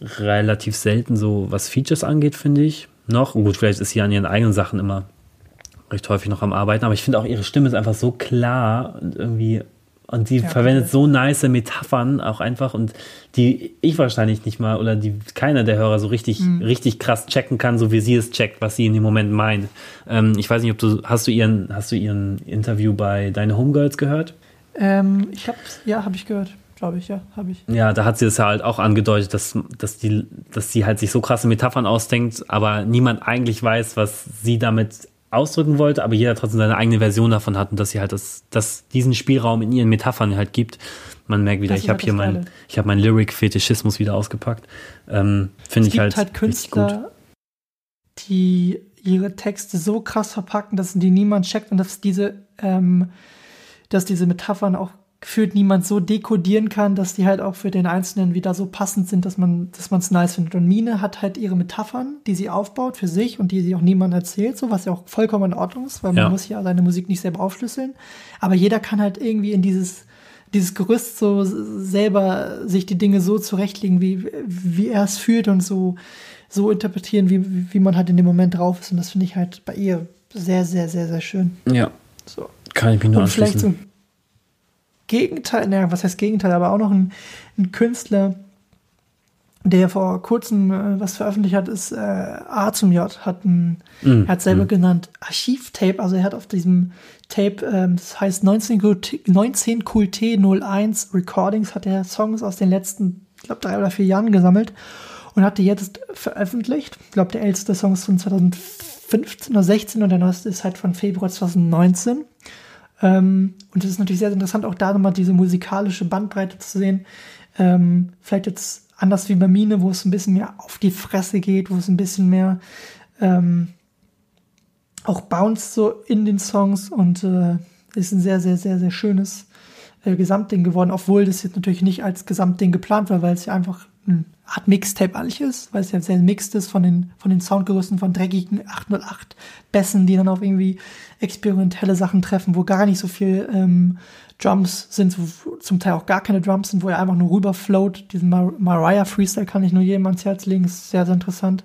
relativ selten so, was Features angeht, finde ich. Noch. Und gut, vielleicht ist sie an ihren eigenen Sachen immer recht häufig noch am Arbeiten, aber ich finde auch ihre Stimme ist einfach so klar und irgendwie und sie Ja, verwendet so nice Metaphern auch einfach und die ich wahrscheinlich nicht mal oder die keiner der Hörer so richtig richtig krass checken kann, so wie sie es checkt, was sie in dem Moment meint. Ähm, ich weiß nicht, ob du hast du ihren hast du ihren Interview bei Deine Homegirls gehört? Ähm, ich hab's, ja, habe ich gehört, glaube ich, ja, habe ich. Ja, da hat sie es ja halt auch angedeutet, dass, dass, die, dass sie halt sich so krasse Metaphern ausdenkt, aber niemand eigentlich weiß, was sie damit ausdrücken wollte, aber jeder trotzdem seine eigene Version davon hat und dass sie halt das, dass diesen Spielraum in ihren Metaphern halt gibt. Man merkt wieder, Das ich habe halt hier das mein, Geile. ich habe meinen Lyric-Fetischismus wieder ausgepackt. Ähm, Finde ich halt, halt, richtig gut. Künstler, die ihre Texte so krass verpacken, dass die niemand checkt und dass diese, ähm, dass diese Metaphern auch gefühlt niemand so dekodieren kann, dass die halt auch für den Einzelnen wieder so passend sind, dass man dass man es nice findet. Und Mine hat halt ihre Metaphern, die sie aufbaut für sich und die sie auch niemandem erzählt, so was ja auch vollkommen in Ordnung ist, weil man Ja. muss ja seine Musik nicht selber aufschlüsseln. Aber jeder kann halt irgendwie in dieses dieses Gerüst so selber sich die Dinge so zurechtlegen, wie, wie er es fühlt und so, so interpretieren, wie, wie man halt in dem Moment drauf ist. Und das finde ich halt bei ihr sehr, sehr, sehr, sehr schön. Ja, So. kann ich mich nur Und anschließen. Gegenteil, naja, was heißt Gegenteil, aber auch noch ein, ein Künstler, der vor kurzem äh, was veröffentlicht hat, ist äh, A zum J, hat ein, Mm, er hat selber mm. genannt Archivtape, also er hat auf diesem Tape, ähm, das heißt 19 QT, 19 QT 01 Recordings, hat er Songs aus den letzten, ich glaube, drei oder vier Jahren gesammelt und hat die jetzt veröffentlicht. Ich glaube, der älteste Song ist von 2015 oder 16 und der neueste ist halt von Februar 2019. Ähm, und es ist natürlich sehr interessant, auch da nochmal diese musikalische Bandbreite zu sehen. Ähm, vielleicht jetzt anders wie bei Mine, wo es ein bisschen mehr auf die Fresse geht, wo es ein bisschen mehr ähm, auch bounce so in den Songs und äh, ist ein sehr, sehr, sehr, sehr schönes äh, Gesamtding geworden, obwohl das jetzt natürlich nicht als Gesamtding geplant war, weil es ja einfach eine Art Mixtape eigentlich ist, weil es ja sehr mixed ist von den, von den Soundgerüsten von dreckigen 808 Bässen, die dann auf irgendwie experimentelle Sachen treffen, wo gar nicht so viel ähm, Drums sind, wo zum Teil auch gar keine Drums sind, wo er einfach nur rüberfloat. Diesen Mar Mariah Freestyle kann ich nur jedem ans Herz legen, ist sehr, sehr interessant.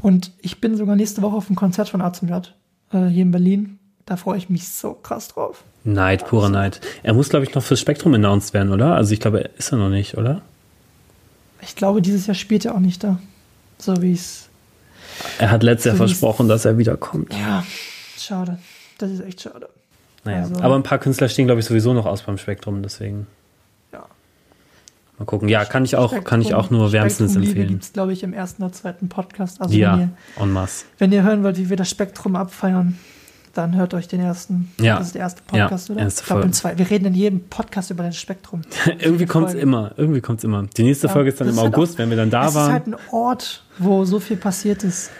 Und ich bin sogar nächste Woche auf dem Konzert von A zum J äh, hier in Berlin. Da freue ich mich so krass drauf. Neid, purer Neid. Er muss, glaube ich, noch fürs Spektrum announced werden, oder? Also ich glaube, er ist er noch nicht, oder? Ich glaube, dieses Jahr spielt er auch nicht da. So wie es. Er hat letztes Jahr So es- versprochen, dass er wiederkommt. Ja, schade. Das ist echt schade. Naja, Also- aber ein paar Künstler stehen, glaube ich, sowieso noch aus beim Spektrum, deswegen Ja. mal gucken. Ja, kann ich auch, kann ich auch nur wärmstens empfehlen. gibt es, glaube ich, im ersten oder zweiten Podcast. Also wenn, Ja, ihr, en masse. wenn ihr hören wollt, wie wir das Spektrum abfeiern, dann hört euch den ersten. Ja. Das ist der erste Podcast, Ja, oder? erste ich glaube, zwei. Wir reden in jedem Podcast über das Spektrum. irgendwie kommt es immer, irgendwie kommt es immer. Die nächste Ja, Folge ist dann im ist halt August, auch- wenn wir dann da es waren. ist halt ein Ort, wo so viel passiert ist.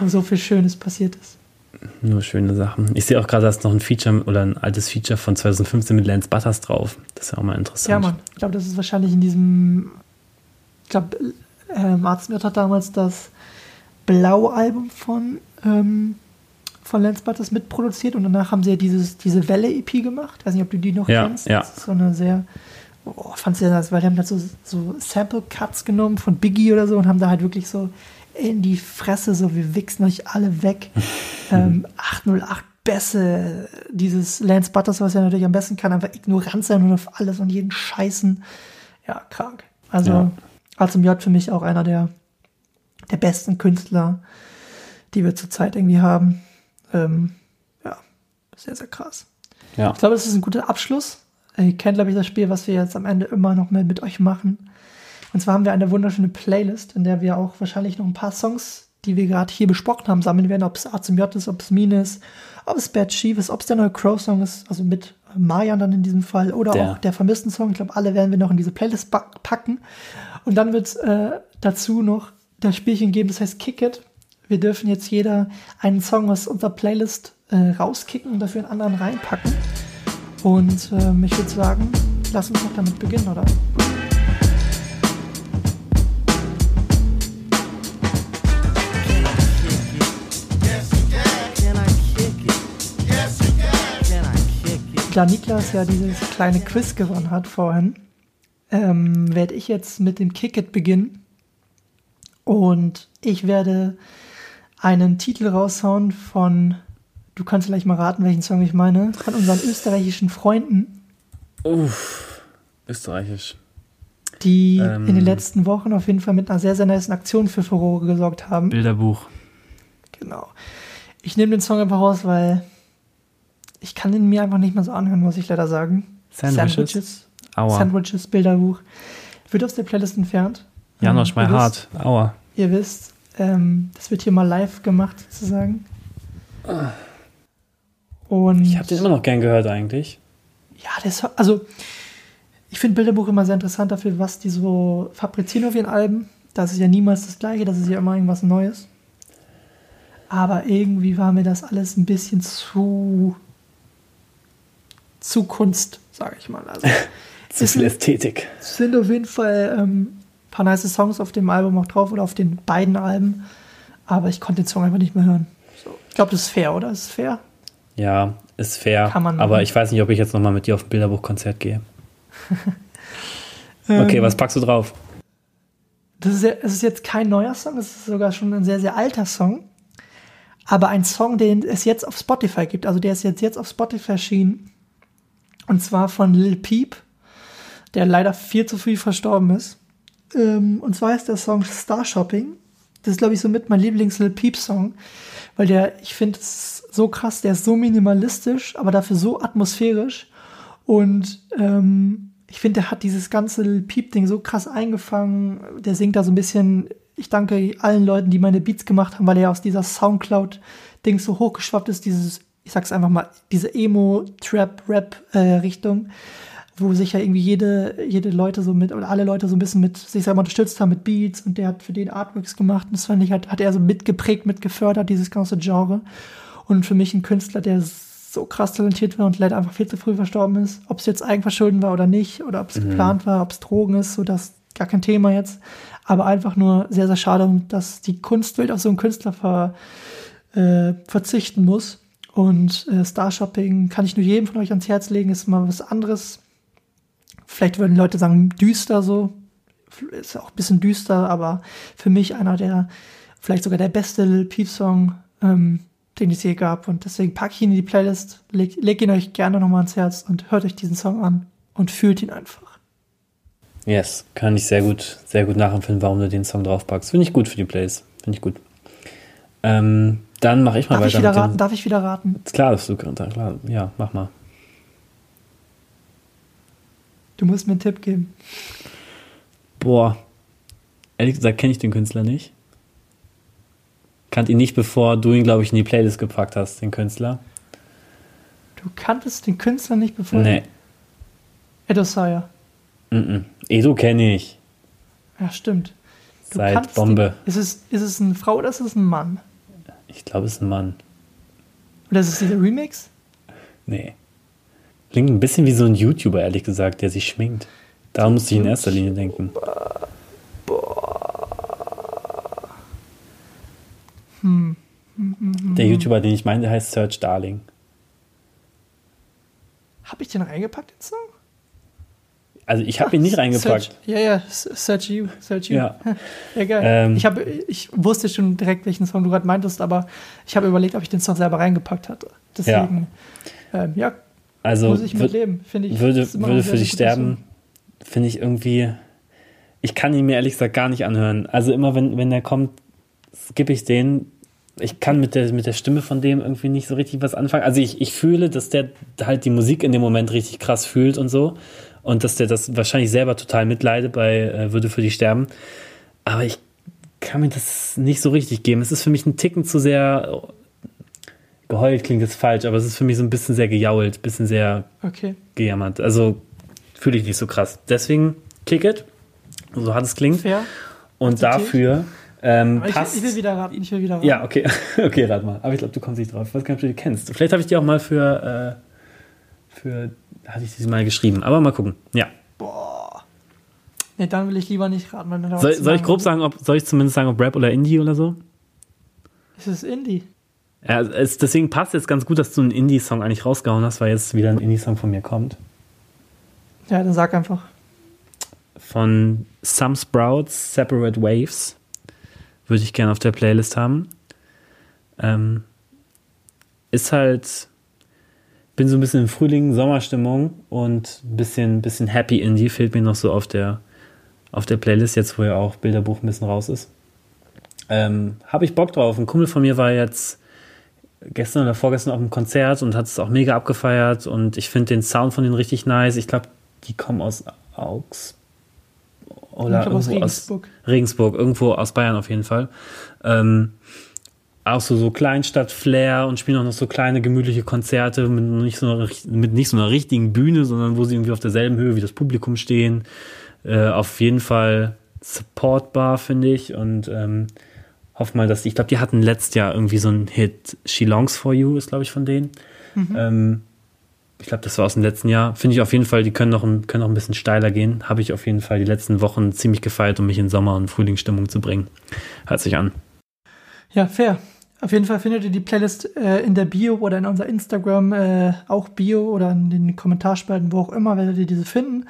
Wo so viel Schönes passiert ist. Nur schöne Sachen. Ich sehe auch gerade, da ist noch ein Feature oder ein altes Feature von 2015 mit Lance Butters drauf. Das ist ja auch mal interessant. Ja, Mann. Ich glaube, das ist wahrscheinlich in diesem. Ich glaube, äh, Martin Smith hat damals das Blau-Album von, ähm, von Lance Butters mitproduziert und danach haben sie ja dieses, diese Welle-EP gemacht. Ich weiß nicht, ob du die noch Ja, kennst. ja. Das ist so eine sehr. Oh, fand sehr nice, weil die haben halt so, so Sample-Cuts genommen von Biggie oder so und haben da halt wirklich so in die Fresse, so wir wichsen euch alle weg. ähm, 808 Bässe, dieses Lance Butters, was er natürlich am besten kann, einfach ignorant sein und auf alles und jeden scheißen. Ja, krank. Also, Ja. A zum J für mich auch einer der, der besten Künstler, die wir zurzeit irgendwie haben. Ähm, ja, sehr, sehr krass. Ja. Ich glaube, das ist ein guter Abschluss. Ihr kennt, glaube ich, das Spiel, was wir jetzt am Ende immer noch mal mit euch machen. Und zwar haben wir eine wunderschöne Playlist, in der wir auch wahrscheinlich noch ein paar Songs, die wir gerade hier besprochen haben, sammeln werden. Ob es A zum J ist, ob es Mine ist, ob es Bad Chief ist, ob es der neue Crow-Song ist, also mit Marian dann in diesem Fall, oder Der. auch der vermissten Song. Ich glaube, alle werden wir noch in diese Playlist packen. Und dann wird es äh, dazu noch das Spielchen geben, das heißt Kick It. Wir dürfen jetzt jeder einen Song aus unserer Playlist äh, rauskicken und dafür einen anderen reinpacken. Und ähm, ich würde sagen, lass uns doch damit beginnen, oder? Da Niklas ja dieses kleine Quiz gewonnen hat vorhin, ähm, werde ich jetzt mit dem Kick-It beginnen. Und ich werde einen Titel raushauen von, du kannst vielleicht mal raten, welchen Song ich meine, von unseren österreichischen Freunden, Uff, österreichisch. die Ähm. in den letzten Wochen auf jeden Fall mit einer sehr, sehr nice Aktion für Furore gesorgt haben. Bilderbuch. Genau. Ich nehme den Song einfach raus, weil ich kann ihn mir einfach nicht mehr so anhören, muss ich leider sagen. Sandwiches? Sandwiches, Aua. Sandwiches Bilderbuch. Wird aus der Playlist entfernt. Janosch, Ähm, my ihr heart. Aua. Ihr wisst, ähm, das wird hier mal live gemacht, sozusagen. Und Ich habe den immer noch gern gehört eigentlich. ja, das, also ich finde Bilderbuch immer sehr interessant dafür, was die so fabrizieren auf ihren Alben. Das ist ja niemals das Gleiche, das ist ja immer irgendwas Neues. Aber irgendwie war mir das alles ein bisschen zu zu Kunst, sage ich mal. Also Zu Ist viel Ästhetik. es sind auf jeden Fall ähm, paar nice Songs auf dem Album auch drauf oder auf den beiden Alben. Aber ich konnte den Song einfach nicht mehr hören. So. Ich glaube, das ist fair, oder? Ist es fair? Ja, ist fair. Kann man aber ich weiß nicht, ob ich jetzt nochmal mit dir auf ein Bilderbuchkonzert gehe. Okay, Ähm, was packst du drauf? Das ist, ja, es ist jetzt kein neuer Song, es ist sogar schon ein sehr, sehr alter Song. Aber ein Song, den es jetzt auf Spotify gibt. Also der ist jetzt, jetzt auf Spotify erschienen. Und zwar von Lil Peep, der leider viel zu früh verstorben ist. Ähm, und zwar ist der Song Star Shopping. Das ist, glaube ich, so mit mein Lieblings-Lil Peep-Song. Weil der, ich finde es so krass, der ist so minimalistisch, aber dafür so atmosphärisch. Und ähm, ich finde, der hat dieses ganze Lil Peep-Ding so krass eingefangen. Der singt da so ein bisschen, ich danke allen Leuten, die meine Beats gemacht haben, weil er aus dieser Soundcloud-Ding so hochgeschwappt ist, dieses, ich sag's einfach mal, diese Emo-Trap-Rap-Richtung. Äh, wo sich ja irgendwie jede, jede Leute so mit, oder alle Leute so ein bisschen mit sich selber unterstützt haben mit Beats und der hat für den Artworks gemacht und das fand ich, hat, hat er so mitgeprägt, mitgefördert, dieses ganze Genre. Und für mich ein Künstler, der so krass talentiert war und leider einfach viel zu früh verstorben ist. Ob es jetzt Eigenverschulden war oder nicht, oder ob es mhm. geplant war, ob es Drogen ist, so das gar kein Thema jetzt. Aber einfach nur sehr, sehr schade, dass die Kunstwelt auf so einen Künstler ver, äh, verzichten muss. Und äh, Starshopping kann ich nur jedem von euch ans Herz legen, ist mal was anderes Vielleicht würden Leute sagen, düster so. Ist auch ein bisschen düster, aber für mich einer der, vielleicht sogar der beste Lil Peep-Song, ähm, den es je gab. Und deswegen packe ich ihn in die Playlist, leg, leg ihn euch gerne nochmal ans Herz und hört euch diesen Song an und fühlt ihn einfach. Yes, kann ich sehr gut, sehr gut nachempfinden, warum du den Song draufpackst. Finde ich gut für die Plays. Finde ich gut. Ähm, dann mache ich mal Darf weiter. Ich wieder raten? Darf ich wieder raten? Klar, dass du klar. Ja, mach mal. Du musst mir einen Tipp geben. Boah, ehrlich gesagt kenne ich den Künstler nicht. Kannte ihn nicht, bevor du ihn, glaube ich, in die Playlist gepackt hast, den Künstler. Du kanntest den Künstler nicht, bevor Nee. Edo Sire. Mm -mm. Edo kenne ich. Ja, stimmt. Du Seit Bombe. Den, ist, es, ist es eine Frau oder ist es ein Mann? Ich glaube, es ist ein Mann. Oder ist es dieser Remix? Nee. Klingt ein bisschen wie so ein YouTuber, ehrlich gesagt, der sich schminkt. Da musste ich in erster Linie denken. Hm. Der YouTuber, den ich meinte, heißt Search Darling. Hab ich den reingepackt, den Song? Also ich habe ihn nicht reingepackt. Search, ja, ja, Search You. Search you. Ja. ja, geil. Ähm, ich, hab, ich wusste schon direkt, welchen Song du gerade meintest, aber ich habe überlegt, ob ich den Song selber reingepackt hatte. Deswegen, ja, ähm, ja also muss ich mitleben, finde ich. Würde, würde für dich sterben, finde ich irgendwie. Ich kann ihn mir ehrlich gesagt gar nicht anhören. Also immer wenn, wenn der kommt, gebe ich den. Ich kann mit der, mit der Stimme von dem irgendwie nicht so richtig was anfangen. Also ich, ich fühle, dass der halt die Musik in dem Moment richtig krass fühlt und so. Und dass der das wahrscheinlich selber total mitleidet bei äh, Würde für dich sterben. Aber ich kann mir das nicht so richtig geben. Es ist für mich ein Ticken zu sehr geheult klingt jetzt falsch, aber es ist für mich so ein bisschen sehr gejault, ein bisschen sehr okay. gejammert. Also fühle ich nicht so krass. Deswegen Kick It, so hat es klingt. Fair. Und dafür ähm, ich, passt. Ich will wieder raten, ich will wieder raten. Ja, okay, okay, rat mal. Aber ich glaube, du kommst nicht drauf. Ich weiß gar nicht, ob du die kennst. Vielleicht habe ich die auch mal für, äh, für, hatte ich die mal geschrieben. Aber mal gucken. Ja. Boah. Nee, dann will ich lieber nicht raten. Soll, soll ich grob sagen, ob, soll ich zumindest sagen, ob Rap oder Indie oder so? Ist es Indie? Ja, es, deswegen passt jetzt ganz gut, dass du einen Indie-Song eigentlich rausgehauen hast, weil jetzt wieder ein Indie-Song von mir kommt. Ja, dann sag einfach. Von Some Sprouts, Separate Waves. Würde ich gerne auf der Playlist haben. Ähm, ist halt, bin so ein bisschen in Frühling, Sommerstimmung und ein bisschen, bisschen Happy Indie fehlt mir noch so auf der, auf der Playlist, jetzt wo ja auch Bilderbuch ein bisschen raus ist. Ähm, Habe ich Bock drauf. Ein Kumpel von mir war jetzt gestern oder vorgestern auf einem Konzert und hat es auch mega abgefeiert und ich finde den Sound von denen richtig nice. Ich glaube, die kommen aus Augsburg oder irgendwo aus Regensburg. aus Regensburg, irgendwo aus Bayern auf jeden Fall. Ähm, auch so, so Kleinstadt-Flair und spielen auch noch so kleine gemütliche Konzerte mit nicht, so einer, mit nicht so einer richtigen Bühne, sondern wo sie irgendwie auf derselben Höhe wie das Publikum stehen. Äh, auf jeden Fall supportbar, finde ich. Und ähm, hoffe mal, dass die, ich glaube, die hatten letztes Jahr irgendwie so einen Hit, She Longs for You ist, glaube ich, von denen. Mhm. Ähm, ich glaube, das war aus dem letzten Jahr. Finde ich auf jeden Fall, die können noch, ein, können noch ein bisschen steiler gehen. Habe ich auf jeden Fall die letzten Wochen ziemlich gefeiert, um mich in Sommer- und Frühlingsstimmung zu bringen. Hört sich an. Ja, fair. Auf jeden Fall findet ihr die Playlist äh, in der Bio oder in unser Instagram äh, auch Bio oder in den Kommentarspalten, wo auch immer, werdet ihr diese finden.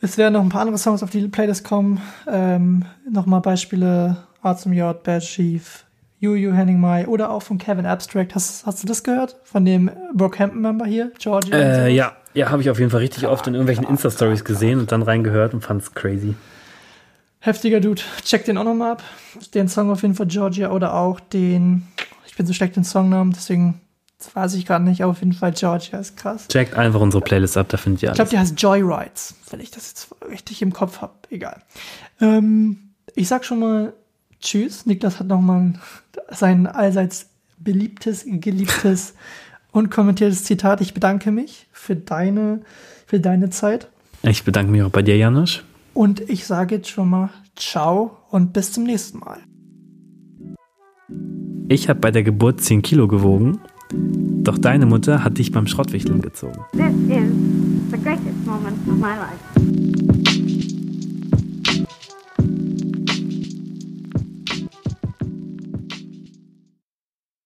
Es werden noch ein paar andere Songs auf die Playlist kommen. Ähm, Nochmal Beispiele Artsum J, Bad Chief, Juju Henning Mai oder auch von Kevin Abstract. Hast, hast du das gehört? Von dem Brockhampton-Member hier, Georgia? Äh, ja, ja habe ich auf jeden Fall richtig oft in irgendwelchen Insta-Stories gesehen und dann reingehört und fand es crazy. Heftiger Dude. Check den auch nochmal ab. Den Song auf jeden Fall Georgia oder auch den. Ich bin so schlecht in Songnamen, deswegen weiß ich gerade nicht. Auf jeden Fall Georgia ist krass. Checkt einfach unsere Playlist ab, da findet ihr Ich glaube, alles. die heißt Joyrides, wenn ich das jetzt richtig im Kopf habe. Egal. Ähm, ich sag schon mal Tschüss. Niklas hat nochmal sein allseits beliebtes, geliebtes und kommentiertes Zitat. Ich bedanke mich für deine, für deine Zeit. Ich bedanke mich auch bei dir, Janusz. Und ich sage jetzt schon mal Ciao und bis zum nächsten Mal. Ich habe bei der Geburt 10 Kilo gewogen, doch deine Mutter hat dich beim Schrottwichteln gezogen. This is the greatest moment of my life.